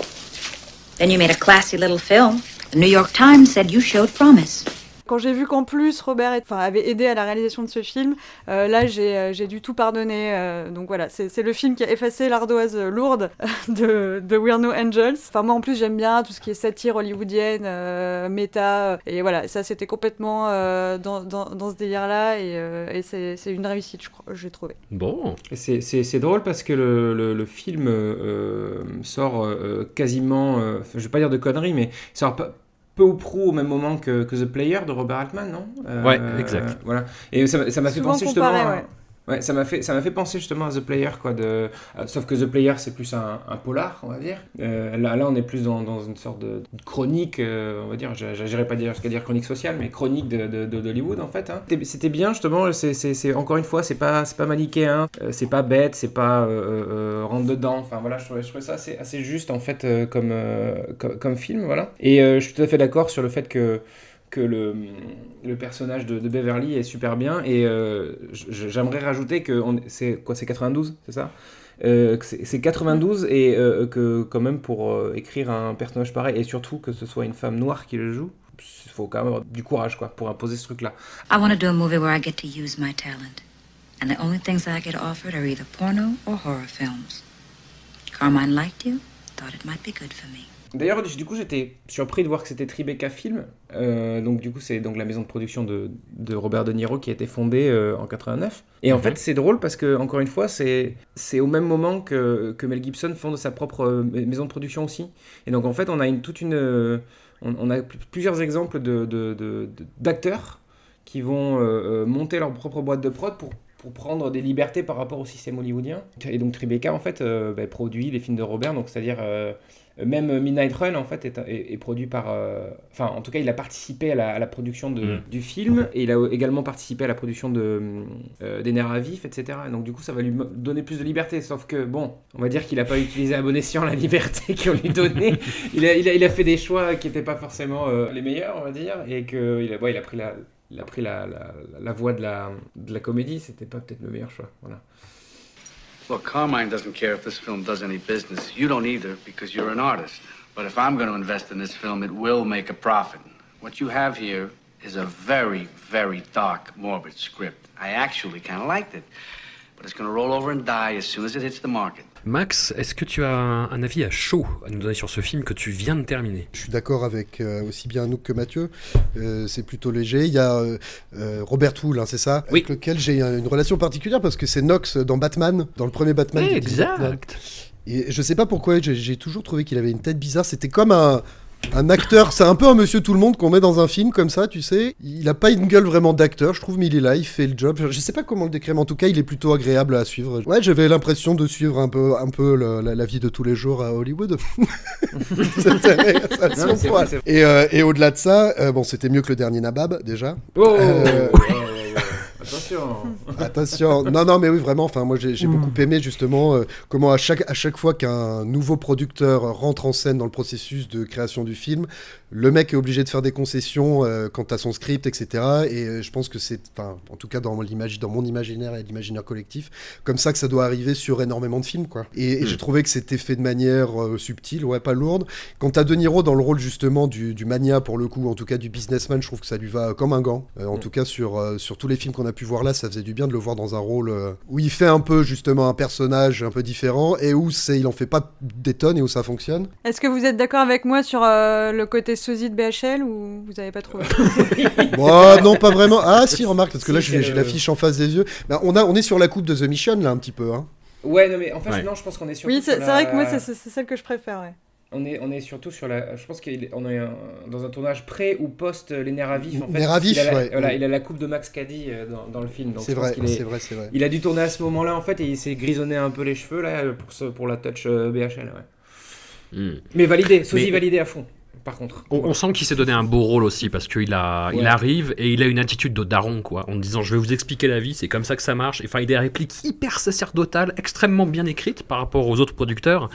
Speaker 12: Then you made a classy little film. The New York Times said you showed promise.
Speaker 6: Quand j'ai vu qu'en plus Robert est- avait aidé à la réalisation de ce film, euh, là j'ai euh, j'ai dû tout pardonner. euh, donc voilà, c'est c'est le film qui a effacé l'ardoise lourde de, de We're No Angels. Enfin moi en plus j'aime bien tout ce qui est satire hollywoodienne, euh, méta, euh, et voilà, ça c'était complètement euh, dans, dans, dans ce délire-là, et, euh, et c'est c'est une réussite, je crois, j'ai trouvé.
Speaker 3: Bon.
Speaker 4: C'est c'est- c'est drôle parce que le, le- le film euh, sort euh, quasiment, euh, je vais pas dire de conneries, mais sort pas- peu ou prou au même moment que, que The Player de Robert Altman, non? Euh,
Speaker 3: Ouais, exact.
Speaker 4: Voilà. Et ça m'a fait penser justement.
Speaker 6: comparé,
Speaker 4: à-
Speaker 6: ouais.
Speaker 4: Ça m'a fait, ça m'a fait penser justement à The Player, quoi. Euh, sauf que The Player, c'est plus un, polar, on va dire. Euh, là, là, on est plus dans, une sorte de chronique, euh, on va dire. J'irais pas dire jusqu'à dire chronique sociale, mais chronique d'Hollywood, en fait. hein. C'était- bien, justement. C'est, encore une fois, c'est pas, c'est pas manichéen, euh, c'est pas bête, c'est pas euh, rentre dedans. Enfin voilà, je trouvais, ça assez, assez juste en fait comme, comme, comme film, voilà. Et je suis tout à fait d'accord sur le fait que que le, le personnage de, de Beverly est super bien et euh, j'aimerais rajouter que c'est quoi c'est 92 c'est ça? Euh, c'est 92 et euh, que quand même pour euh, écrire un personnage pareil et surtout que ce soit une femme noire qui le joue il faut quand même avoir du courage quoi pour imposer ce truc là
Speaker 12: I want to do a movie where I get to use my talent. And the only things I get offered are either porno or horror films. Carmine liked you, thought it might be good for me.
Speaker 4: D'ailleurs, du coup, j'étais surpris de voir que c'était Tribeca Film. Euh, donc, du coup, c'est donc la maison de production de, de Robert De Niro qui a été fondée euh, en 89. Et en
Speaker 3: Mhm.
Speaker 4: fait, c'est drôle parce que, encore une fois, c'est au même moment que, que Mel Gibson fonde sa propre euh, maison de production aussi. Et donc, en fait, on a une, toute une. On, on a pl- plusieurs exemples de- de- d'acteurs qui vont monter leur propre boîte de prod pour pour prendre des libertés par rapport au système hollywoodien. Et donc Tribeca, en fait, euh, bah, produit les films de Robert, donc c'est-à-dire euh, même Midnight Run, en fait, est, est- est produit par... euh, Enfin, en tout cas, il a participé à la, à la production de-
Speaker 3: Mm.
Speaker 4: du film, et il a également participé à la production de, des nerfs à vif, etc. Et donc, du coup, ça va lui donner plus de liberté, sauf que, bon, on va dire qu'il n'a pas utilisé à bon escient la liberté qu'on lui donnait. il, a, il, a, il a fait des choix qui n'étaient pas forcément les meilleurs, on va dire, et qu'il a, il a pris la... Il a pris la, voie de la, de la comédie, c'était pas peut-être le meilleur choix. Voilà.
Speaker 15: Look, Carmine doesn't care if this film does any business. You don't either because you're an artist. But if I'm going to invest in this film, it will make a profit. What you have here is a very, very dark, morbid script. I actually kind of liked it. But it's going to roll over and die as soon as it hits the market.
Speaker 3: Max, est-ce que tu as un, un avis à chaud à nous donner sur ce film que tu viens de terminer?
Speaker 5: Je suis d'accord avec euh, aussi bien Anouk que Mathieu. Euh, c'est plutôt léger. Il y a euh, Robert Wool, hein, c'est ça? Avec lequel j'ai une relation particulière parce que c'est Knox dans Batman, dans le premier Batman.
Speaker 3: Exact.
Speaker 5: Et je sais pas pourquoi, j'ai toujours trouvé qu'il avait une tête bizarre. C'était comme un. Un acteur, c'est un peu un monsieur tout le monde qu'on met dans un film comme ça, tu sais. Il a pas une gueule vraiment d'acteur, je trouve, mais il est là, il fait le job. Je je sais pas comment le décrire, mais en tout cas, il est plutôt agréable à suivre. Ouais, j'avais l'impression de suivre un peu, un peu le- la, la vie de tous les jours à Hollywood. Ça
Speaker 4: Non, vrai.
Speaker 5: Et, euh, et au-delà de ça, euh, bon, c'était mieux que le dernier Nabab déjà.
Speaker 4: Oh,
Speaker 5: Euh.
Speaker 4: Attention
Speaker 5: Attention, non, non, mais oui, vraiment. Enfin, moi, j'ai j'ai beaucoup aimé justement euh, comment à chaque à chaque fois qu'un nouveau producteur rentre en scène dans le processus de création du film, le mec est obligé de faire des concessions euh, quant à son script, etc. Et euh, je pense que c'est, enfin, en tout cas dans l'image, dans mon imaginaire et l'imaginaire collectif, comme ça que ça doit arriver sur énormément de films, quoi. Et, et j'ai trouvé que c'était fait de manière euh, subtile, ouais, pas lourde. Quant à De Niro dans le rôle justement du, du mania pour le coup, en tout cas du businessman, je trouve que ça lui va comme un gant. Euh, en tout cas sur euh, sur tous les films qu'on a pu voir là, ça faisait du bien de le voir dans un rôle euh, où il fait un peu justement un personnage un peu différent et où c'est il en fait pas des tonnes et où ça fonctionne.
Speaker 6: Est-ce que vous êtes d'accord avec moi sur euh, le côté sosie de BHL ou vous avez pas trouvé?
Speaker 5: Bon, non, pas vraiment. Ah, si, remarque, parce que là, j'ai l'affiche en face des yeux. Bah, on, a, on est sur la coupe de The Mission, là, un petit peu. Hein.
Speaker 4: Ouais, non, mais en fait,
Speaker 3: Ouais.
Speaker 4: non, je pense qu'on est sur.
Speaker 6: Oui, c'est vrai que moi, c'est celle que je préfère. Ouais.
Speaker 4: On est, on est surtout sur la. Je pense qu'on est un- dans un tournage pré ou post euh, les nerfs à vif. En fait,
Speaker 5: Nerfs à vif,
Speaker 4: il a la,
Speaker 5: ouais.
Speaker 4: voilà, il a la coupe de Max Caddy euh, dans, dans le film. donc
Speaker 5: C'est vrai, c'est vrai, c'est vrai.
Speaker 4: Il a dû tourner à ce moment-là en fait et il s'est grisonné un peu les cheveux là pour, ce, pour la touch euh, BHL. Ouais.
Speaker 3: Hmm.
Speaker 4: Mais validé, sosie
Speaker 3: Mais-
Speaker 4: validé à fond. Par contre.
Speaker 3: On, on sent qu'il s'est donné un beau rôle aussi parce qu'il a, il arrive et il a une attitude de daron quoi, en disant je vais vous expliquer la vie, c'est comme ça que ça marche. Enfin, il a des répliques hyper sacerdotales, extrêmement bien écrites par rapport aux autres producteurs.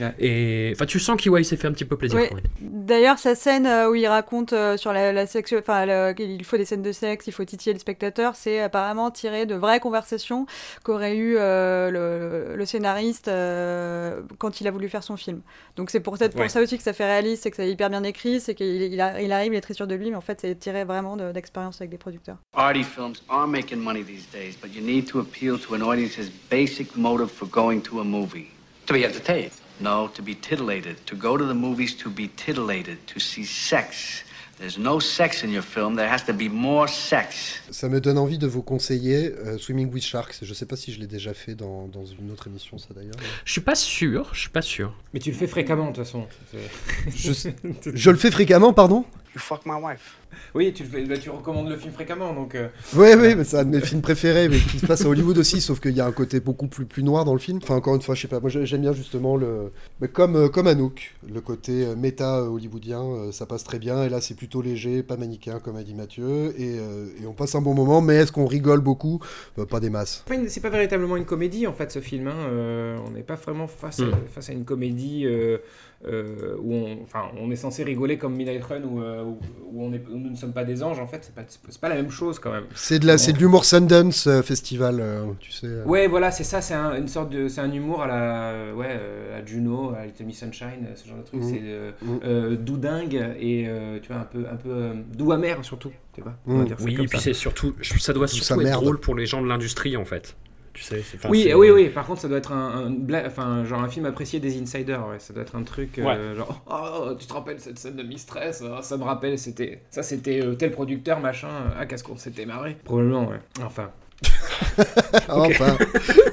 Speaker 4: Ouais.
Speaker 3: Et enfin, tu sens qu'il ouais, il s'est fait un petit peu plaisir.
Speaker 6: D'ailleurs, sa scène euh, où il raconte euh, sur la, la sexe, enfin, le- qu'il faut des scènes de sexe, il faut titiller le spectateur, c'est apparemment tiré de vraies conversations qu'aurait eu euh, le, le scénariste euh, quand il a voulu faire son film. Donc c'est pour- peut-être pour
Speaker 4: Ouais.
Speaker 6: ça aussi que ça fait réaliste, c'est que c'est hyper bien écrit, c'est qu'il il il arrive, il est très sûr de lui, mais en fait c'est tiré vraiment de- d'expérience avec des producteurs.
Speaker 15: Arty films are making money these days, but you need to appeal to an audience's basic motive for going to a movie.
Speaker 13: To be entertained.
Speaker 15: No, to be titillated. To go to the movies to be titillated, to see sex. There's no sex in your film, there has to be more sex.
Speaker 5: Ça me donne envie de vous conseiller euh, Swimming with Sharks. Je sais pas si je l'ai déjà fait dans, dans une autre émission, ça d'ailleurs. mais-
Speaker 3: Je suis pas sûr, je suis pas sûr.
Speaker 4: Mais tu le fais fréquemment de toute façon.
Speaker 5: Je le fais fréquemment, pardon?
Speaker 16: You fuck my wife.
Speaker 4: Oui, tu, bah, tu recommandes le film fréquemment, donc. euh,
Speaker 5: Ouais, ouais, mais c'est un de mes films préférés, mais qui se passe à Hollywood aussi, sauf qu'il y a un côté beaucoup plus, plus noir dans le film. Enfin, encore une fois, je sais pas, moi j'ai- j'aime bien justement le. Mais comme, euh, comme Anouk, le côté euh, méta euh, hollywoodien, euh, ça passe très bien, et là c'est plutôt léger, pas manichéen, comme a dit Mathieu, et, euh, et on passe un bon moment, mais est-ce qu'on rigole beaucoup? Euh, Pas des masses.
Speaker 4: C'est pas véritablement une comédie en fait ce film. hein. Euh, on n'est pas vraiment face, à,
Speaker 5: Mm.
Speaker 4: face à une comédie euh, euh, où on, enfin, on est censé rigoler comme Midnight Run où, euh, où, où on est, où nous ne sommes pas des anges en fait. C'est pas, c'est pas la même chose quand même.
Speaker 5: C'est de la- c'est de l'humour Sundance euh, Festival, tu sais.
Speaker 4: Ouais, voilà, c'est ça, c'est un, une sorte de, c'est un humour à la, ouais, à Juno, à Little Miss Sunshine, ce genre de truc.
Speaker 5: Mhm.
Speaker 4: C'est
Speaker 5: Mhm.
Speaker 4: euh, doux dingue et euh, tu vois un peu, un peu euh, doux amer surtout, tu vois. on va dire ça
Speaker 3: Oui,
Speaker 4: comme
Speaker 3: et puis
Speaker 4: ça.
Speaker 3: c'est surtout, ça doit
Speaker 5: Ou
Speaker 3: surtout être
Speaker 5: merde.
Speaker 3: drôle pour les gens de l'industrie en fait. Tu sais,
Speaker 4: oui, oui, oui. Par contre, ça doit être un, un bla- enfin, genre un film apprécié des insiders. Ouais. Ça doit être un truc euh,
Speaker 3: Ouais.
Speaker 4: genre, oh, tu te rappelles cette scène de Mistress Ah, Ça me rappelle, c'était, ça, c'était euh, tel producteur, machin. Ah, qu'est-ce qu'on s'était marré Probablement, ouais. Enfin.
Speaker 5: Enfin,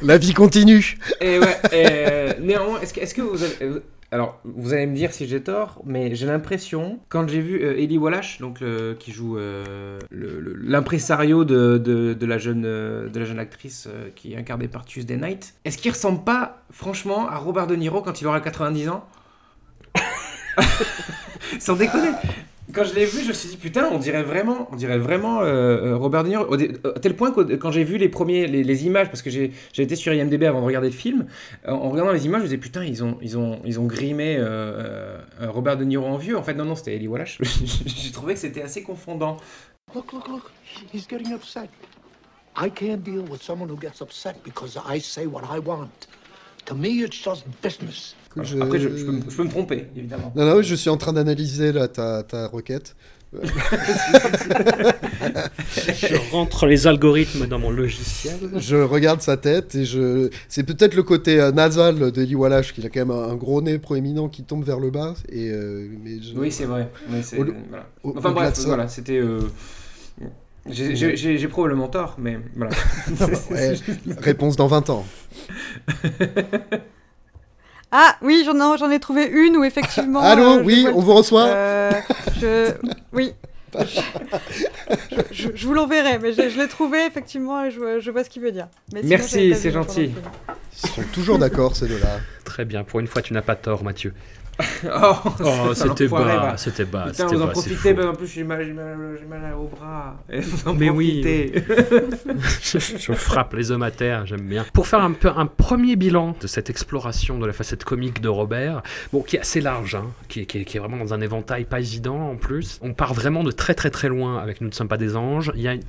Speaker 5: la vie continue.
Speaker 4: Et ouais. et, euh, néanmoins, est-ce que, que vous avez euh, alors, vous allez me dire si j'ai tort, mais j'ai l'impression, quand j'ai vu euh, Ellie Wallace, donc qui joue euh, l'impresario de, la jeune, euh, de la jeune actrice euh, qui est incarnée par Tuesday Night, est-ce qu'il ressemble pas, franchement, à Robert De Niro quand il aura 90 ans? Sans déconner quand je l'ai vu, je me suis dit putain, on dirait vraiment, on dirait vraiment euh, euh, Robert De Niro. Dé- à tel point que quand j'ai vu les premiers, les, les images, parce que j'ai été sur IMDb avant de regarder le film, euh, en regardant les images, je me disais putain, ils ont, ils ont, ils ont grimé euh, euh, Robert De Niro en vieux. En fait, non, non, c'était Eli Wallach. j'ai trouvé que c'était assez confondant.
Speaker 16: Look, look, look. He's getting upset. I can't deal with someone who gets upset because I say what I want. To me, it's just business.
Speaker 5: Je-
Speaker 4: Après, je, je peux, me- je peux me tromper, évidemment.
Speaker 5: Non, non, je suis en train d'analyser là, ta, ta requête.
Speaker 3: Je rentre les algorithmes dans mon logiciel.
Speaker 5: Je regarde sa tête et je. C'est peut-être le côté euh, nasal de Lee Wallace, qui a quand même un, un gros nez proéminent qui tombe vers le bas. Et, euh, mais je-
Speaker 4: Oui, c'est vrai. mais c'est-
Speaker 5: Au-
Speaker 4: voilà.
Speaker 5: au-
Speaker 4: Enfin bref,
Speaker 5: ça-
Speaker 4: voilà, c'était. euh, j'ai- J'ai j'ai- j'ai probablement tort, mais voilà.
Speaker 5: Ouais, réponse dans 20 ans.
Speaker 6: Ah oui, j'en ai, j'en ai trouvé une où effectivement.
Speaker 5: Allô,
Speaker 6: euh,
Speaker 5: oui,
Speaker 6: vois
Speaker 5: on vous reçoit
Speaker 6: Euh, je... Oui. je, je- je vous l'enverrai, mais je, je l'ai trouvé effectivement et je, vois- je vois ce qu'il veut dire. Mais
Speaker 4: Merci, c'est gentil.
Speaker 5: Ils sont toujours d'accord, ces deux-là.
Speaker 3: Très bien, pour une fois, tu n'as pas tort, Mathieu.
Speaker 4: Oh,
Speaker 3: Oh, c'était bas,
Speaker 4: va.
Speaker 3: c'était bas,
Speaker 4: Putain, vous en profitez, mais en plus j'ai mal, au bras. Et vous en
Speaker 3: Mais oui.
Speaker 4: profitez.
Speaker 3: je, je frappe les hommes à terre, j'aime bien. Pour faire un peu un premier bilan de cette exploration de la facette comique de Robert, bon, qui est assez large, hein, qui, est, qui est- qui est vraiment dans un éventail pas évident en plus. On part vraiment de très très très loin avec Nous ne sommes pas des anges. Il y a une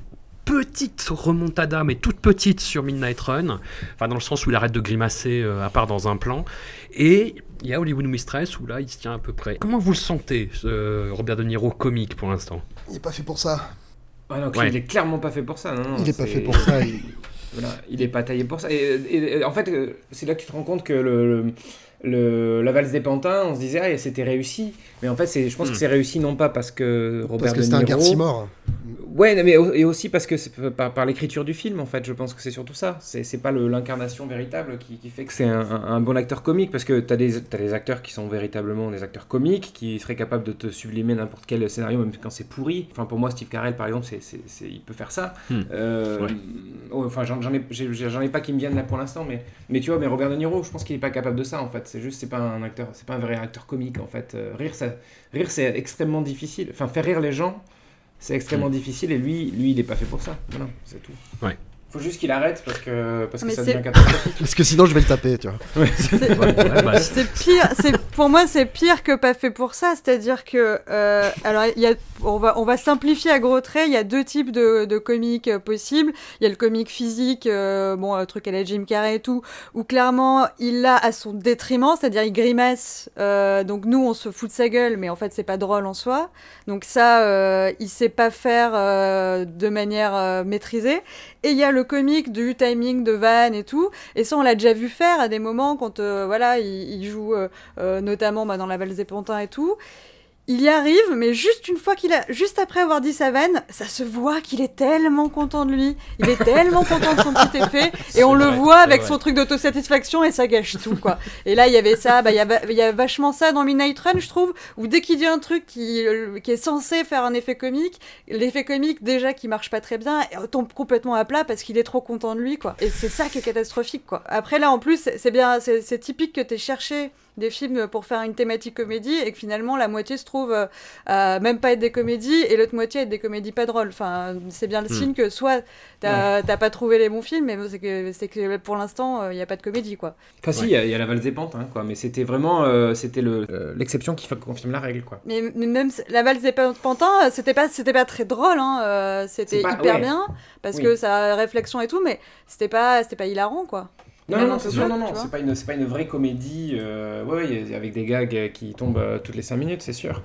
Speaker 3: petite remontada, mais toute petite sur Midnight Run, enfin dans le sens où il arrête de grimacer euh, à part dans un plan. Et il y a Hollywood Mistress où là il se tient à peu près. Comment vous le sentez, ce Robert De Niro comique pour l'instant?
Speaker 5: Il n'est pas fait pour ça.
Speaker 4: Ah non,
Speaker 3: Ouais.
Speaker 4: il est clairement pas fait pour ça. Non, non,
Speaker 5: Il est pas fait pour ça, il-
Speaker 4: Voilà, il est pas taillé pour ça. Et, et- et en fait, euh, c'est là que tu te rends compte que le, le- le- la valse des pantins, on se disait ah c'était réussi. Mais en fait, c'est, je pense
Speaker 5: Hmm.
Speaker 4: que c'est réussi non pas parce que Robert
Speaker 5: Parce que
Speaker 4: De
Speaker 5: c'était un
Speaker 4: Niro-
Speaker 5: Garcimore.
Speaker 4: Ouais, mais et aussi parce que par, par l'écriture du film, en fait, je pense que c'est surtout ça. C'est, c'est pas le- l'incarnation véritable qui, qui fait que c'est un, un- un bon acteur comique, parce que t'as des, t'as des acteurs qui sont véritablement des acteurs comiques, qui seraient capables de te sublimer n'importe quel scénario, même quand c'est pourri. Enfin, pour moi, Steve Carell, par exemple, c'est, c'est- c'est- il peut faire ça.
Speaker 3: Hmm.
Speaker 4: Euh,
Speaker 3: Ouais.
Speaker 4: oh, Enfin, j'en, j'en ai, j'ai- j'en ai pas qui me viennent là pour l'instant, mais, mais tu vois, mais Robert De Niro, je pense qu'il est pas capable de ça, en fait. C'est juste, c'est pas un acteur, c'est pas un vrai acteur comique, en fait. Euh, rire, ça, rire, c'est extrêmement difficile. Enfin, faire rire les gens, c'est extrêmement
Speaker 3: Mm.
Speaker 4: difficile et lui, lui, il est pas fait pour ça. Voilà, c'est tout.
Speaker 3: Ouais.
Speaker 4: Faut juste qu'il arrête parce que, parce que
Speaker 6: Mais
Speaker 4: ça
Speaker 6: c'est-
Speaker 4: devient catastrophique.
Speaker 5: Parce que sinon, je vais le taper, tu vois.
Speaker 6: C'est
Speaker 3: Ouais, bah,
Speaker 6: c'est pire, c'est pour moi c'est pire que pas fait pour ça, c'est-à-dire que euh, alors il y a, on va on va simplifier à gros traits, il y a deux types de, de comiques euh, possibles. Il y a le comique physique, euh, bon un truc à la Jim Carrey et tout, où clairement il l'a à son détriment, c'est-à-dire il grimace. euh, donc nous on se fout de sa gueule, mais en fait c'est pas drôle en soi. Donc ça euh, il sait pas faire euh, de manière euh, maîtrisée. Et il y a le comique du timing de Van et tout. Et ça, on l'a déjà vu faire à des moments quand, euh, voilà, il, joue euh, euh, notamment bah, dans La Valse des Pantins et tout. Il y arrive, mais juste une fois qu'il a, juste après avoir dit sa veine, ça se voit qu'il est tellement content de lui. Il est tellement content de son petit effet, et on le voit avec
Speaker 3: vrai.
Speaker 6: son truc d'autosatisfaction et ça gâche tout, quoi. Et là, il y avait ça, bah, il y, a, va- il y a vachement ça dans Midnight Run, je trouve, où dès qu'il dit un truc qui, euh, qui est censé faire un effet comique, l'effet comique, déjà, qui marche pas très bien, euh, tombe complètement à plat parce qu'il est trop content de lui, quoi. Et c'est ça qui est catastrophique, quoi. Après, là, en plus, c'est bien, c'est c'est typique que t'aies cherché des films pour faire une thématique comédie et que finalement la moitié se trouve euh, à même pas être des comédies et l'autre moitié être des comédies pas drôles. Enfin, c'est bien le
Speaker 4: Hmm.
Speaker 6: signe que soit t'as pas trouvé les bons films, mais c'est que, c'est que pour l'instant il n'y a pas de comédie quoi.
Speaker 4: Enfin, si, il y a- il y, a la valse des pentes, hein, quoi. Mais c'était vraiment euh, c'était le, euh, l'exception qui confirme la règle, quoi.
Speaker 6: Mais, mais même la valse des euh, c'était pas c'était pas très drôle, hein, euh, c'était hyper
Speaker 4: ouais.
Speaker 6: bien parce
Speaker 4: Oui.
Speaker 6: que ça a réflexion et tout, mais c'était pas c'était pas hilarant quoi.
Speaker 4: Non, non, non, non, non, c'est pas une, pas une vraie comédie, euh, ouais, ouais, avec des gags euh, qui tombent euh, toutes les 5 minutes, c'est sûr.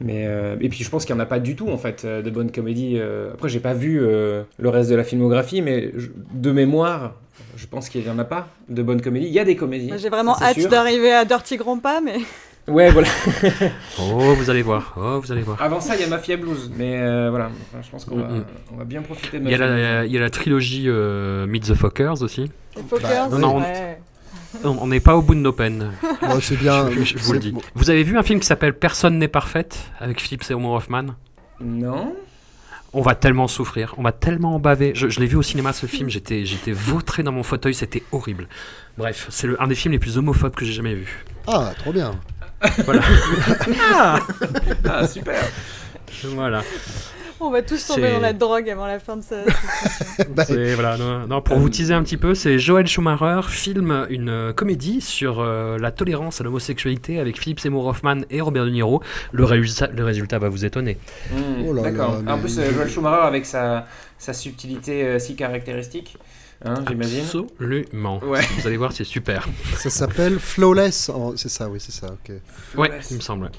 Speaker 4: Mais euh, et puis je pense qu'il y en a pas du tout en fait de bonnes comédies. Après, j'ai pas vu euh, le reste de la filmographie, mais je- de mémoire, je pense qu'il y en a pas de bonnes comédies. Il y a des comédies.
Speaker 6: J'ai vraiment hâte d'arriver à Dirty Grandpa, mais
Speaker 4: Ouais, voilà.
Speaker 3: Oh, vous allez voir. Oh, vous allez voir.
Speaker 4: Avant ça, il y a Mafia Blues, mais euh, voilà, Enfin, je pense qu'on va,
Speaker 3: Mm, mm.
Speaker 4: on va bien profiter de
Speaker 3: Il y a
Speaker 4: Mafia
Speaker 3: il y a la trilogie euh, Meet the Fockers aussi.
Speaker 6: les Fockers,
Speaker 3: non, non, on-
Speaker 6: ouais.
Speaker 3: On on n'est pas au bout de nos peines.
Speaker 5: Ouais, c'est bien.
Speaker 3: Je, je vous le dis. Vous avez vu un film qui s'appelle Personne n'est parfaite avec Philippe Seymour Hoffman?
Speaker 4: Non.
Speaker 3: On va tellement souffrir, on va tellement en baver. Je, je l'ai vu au cinéma ce film, j'étais j'étais vautré dans mon fauteuil, c'était horrible. Bref, c'est le- un des films les plus homophobes que j'ai jamais vu.
Speaker 5: Ah, trop bien.
Speaker 3: Voilà.
Speaker 4: Ah, Ah, super.
Speaker 3: voilà.
Speaker 6: On va tous tomber dans la drogue avant la fin de ça.
Speaker 5: Bah,
Speaker 3: voilà, non, non, pour vous teaser un petit peu, c'est Joel Schumacher filme une euh, comédie sur euh, la tolérance à l'homosexualité avec Philippe Seymour Hoffman et Robert De Niro. Le résultat, le résultat va vous étonner.
Speaker 4: Mm,
Speaker 5: Oh
Speaker 4: D'accord. En plus, euh, Joel Schumacher avec sa, sa subtilité euh, si caractéristique, hein, j'imagine.
Speaker 3: Absolument.
Speaker 4: Ouais.
Speaker 3: Vous allez voir, c'est super.
Speaker 5: Ça s'appelle Flawless. en- C'est ça, oui, c'est ça. ok.
Speaker 3: Ouais, il me semble.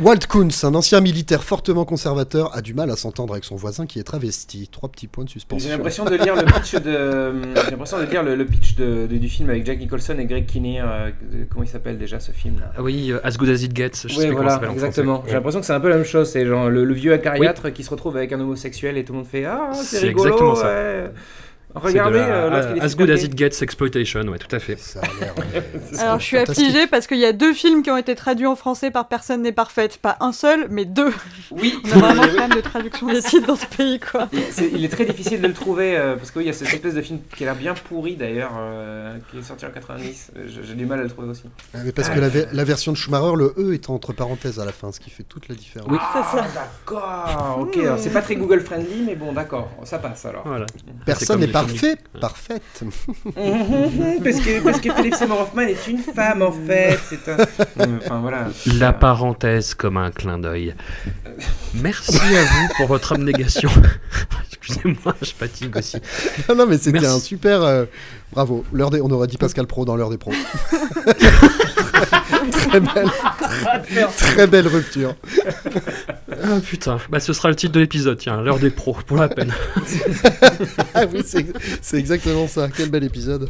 Speaker 5: Walt Kuntz, un ancien militaire fortement conservateur, a du mal à s'entendre avec son voisin qui est travesti. Trois petits points de suspension.
Speaker 4: J'ai l'impression de lire le pitch de, j'ai l'impression de lire le, le pitch de, de- du film avec Jack Nicholson et Greg Kinnear. euh, de- comment il s'appelle déjà ce film là?
Speaker 3: Ah oui, euh, As Good As It Gets, je sais comment ça
Speaker 4: voilà,
Speaker 3: s'appelle en
Speaker 4: exactement. J'ai l'impression que c'est un peu la même chose. C'est genre le, le vieux acariâtre qui se retrouve avec un homosexuel et tout le monde fait Ah, c'est
Speaker 3: C'est
Speaker 4: rigolo.
Speaker 3: exactement ça.
Speaker 4: ouais. Regardez,
Speaker 3: la-
Speaker 4: euh, est
Speaker 3: As Good As. It Gets Exploitation, ouais, tout à fait.
Speaker 5: Ça a l'air. euh,
Speaker 6: Alors je suis affligée parce qu'il y a deux films qui ont été traduits en français par Personne n'est parfaite. Pas un seul, mais deux.
Speaker 4: Oui,
Speaker 6: On a vraiment un problème de traduction des titres dans ce pays, quoi.
Speaker 4: Il est très difficile de le trouver euh, parce qu'il y a cette espèce de film qui a l'air bien pourri d'ailleurs, euh, qui est sorti en 90. Euh, J'ai du mal à le trouver aussi.
Speaker 5: Ah, mais parce que la, ver- la version de Schumacher, le E est entre parenthèses à la fin, ce qui fait toute la différence.
Speaker 3: Oui.
Speaker 6: C'est ça.
Speaker 4: D'accord, ok. C'est pas très Google friendly, mais bon, d'accord, ça passe alors.
Speaker 3: Voilà.
Speaker 5: Personne n'est
Speaker 3: les
Speaker 5: parfait, parfaite.
Speaker 4: parce, que, parce que Philippe Seymour Hoffman est une femme en fait. C'est un. Enfin voilà.
Speaker 3: La parenthèse comme un clin d'œil. Merci à vous pour votre abnégation. Excusez-moi, je fatigue aussi.
Speaker 5: non, non, mais c'était un super. euh, Bravo. L'heure des... On aurait dit Pascal Pro dans l'heure des pros. très, belle, très belle rupture.
Speaker 3: Ah putain, bah ce sera le titre de l'épisode, tiens, l'heure des pros, pour la peine.
Speaker 5: ah oui, c'est exactement ça. Quel bel épisode.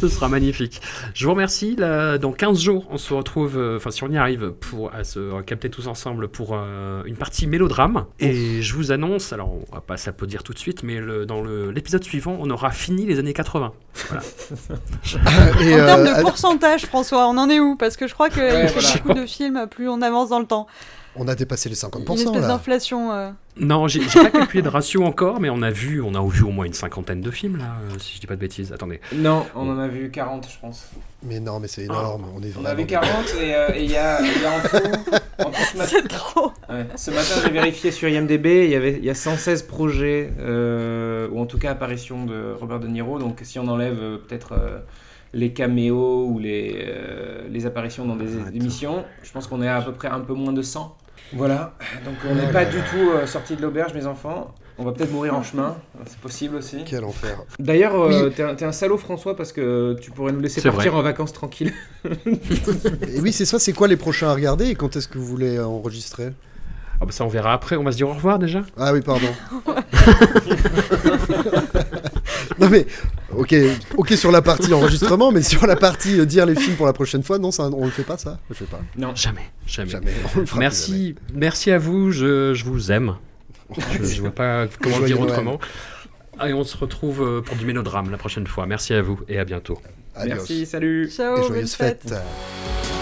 Speaker 3: Ce sera magnifique. Je vous remercie. Là, dans 15 jours, on se retrouve, euh, enfin si on y arrive, pour à se capter tous ensemble pour euh, une partie mélodrame. Et je vous annonce, alors on va pas s'applaudir tout de suite, mais le- dans le- l'épisode suivant, on aura fini les années 80. Voilà.
Speaker 5: Et,
Speaker 6: En termes
Speaker 5: euh,
Speaker 6: de pourcentage, François, on en est où? Parce que je crois qu'il
Speaker 4: Ouais,
Speaker 6: fait
Speaker 4: voilà.
Speaker 6: beaucoup de films plus on avance dans le temps.
Speaker 5: On a dépassé les
Speaker 6: Une
Speaker 5: 50%
Speaker 6: espèce
Speaker 5: là.
Speaker 6: d'inflation. euh.
Speaker 3: Non, j'ai pas calculé de ratio encore, mais on a vu, on a vu au moins une cinquantaine de films là, euh, si je dis pas de bêtises. Attendez.
Speaker 4: Non, on en a vu 40, je pense.
Speaker 5: Mais non, mais c'est énorme. On est
Speaker 4: On a vu 40 et euh, il y, a, il y a en tout. En tout ce matin,
Speaker 6: C'est trop.
Speaker 4: Ouais. Ce matin, j'ai vérifié sur IMDb, il y, avait, il y a 116 projets, euh, ou en tout cas apparitions de Robert De Niro. Donc si on enlève euh, peut-être euh, les caméos ou les, euh, les apparitions dans des
Speaker 3: Attends.
Speaker 4: émissions, je pense qu'on est à peu près un peu moins de 100. Voilà, donc on n'est pas du tout euh, sorti de l'auberge, mes enfants. On va peut-être mourir en chemin, c'est possible aussi.
Speaker 5: Quel enfer.
Speaker 4: D'ailleurs, euh,
Speaker 5: Oui.
Speaker 4: t'es un, salaud François parce que tu pourrais nous laisser partir
Speaker 3: vrai.
Speaker 4: en vacances tranquilles.
Speaker 5: Et oui, c'est ça. C'est quoi les prochains à regarder et quand est-ce que vous voulez euh, enregistrer?
Speaker 3: Ah bah ça on verra après. On va se dire au revoir déjà.
Speaker 5: Ah oui, pardon. non mais Ok, ok sur la partie enregistrement, mais sur la partie euh, dire les films pour la prochaine fois, non, ça, on le fait pas ça Je sais pas.
Speaker 4: Non,
Speaker 3: jamais, jamais.
Speaker 5: Jamais.
Speaker 3: Merci, merci à vous. Je, je vous aime. Je, je vois pas comment le
Speaker 5: Joyeux
Speaker 3: dire
Speaker 5: Noël.
Speaker 3: autrement. Et on se retrouve euh, pour du mélodrame la prochaine fois. Merci à vous et à bientôt.
Speaker 5: Adios.
Speaker 4: Merci, salut.
Speaker 6: Ciao,
Speaker 5: Et joyeuses
Speaker 6: fête.
Speaker 5: fêtes.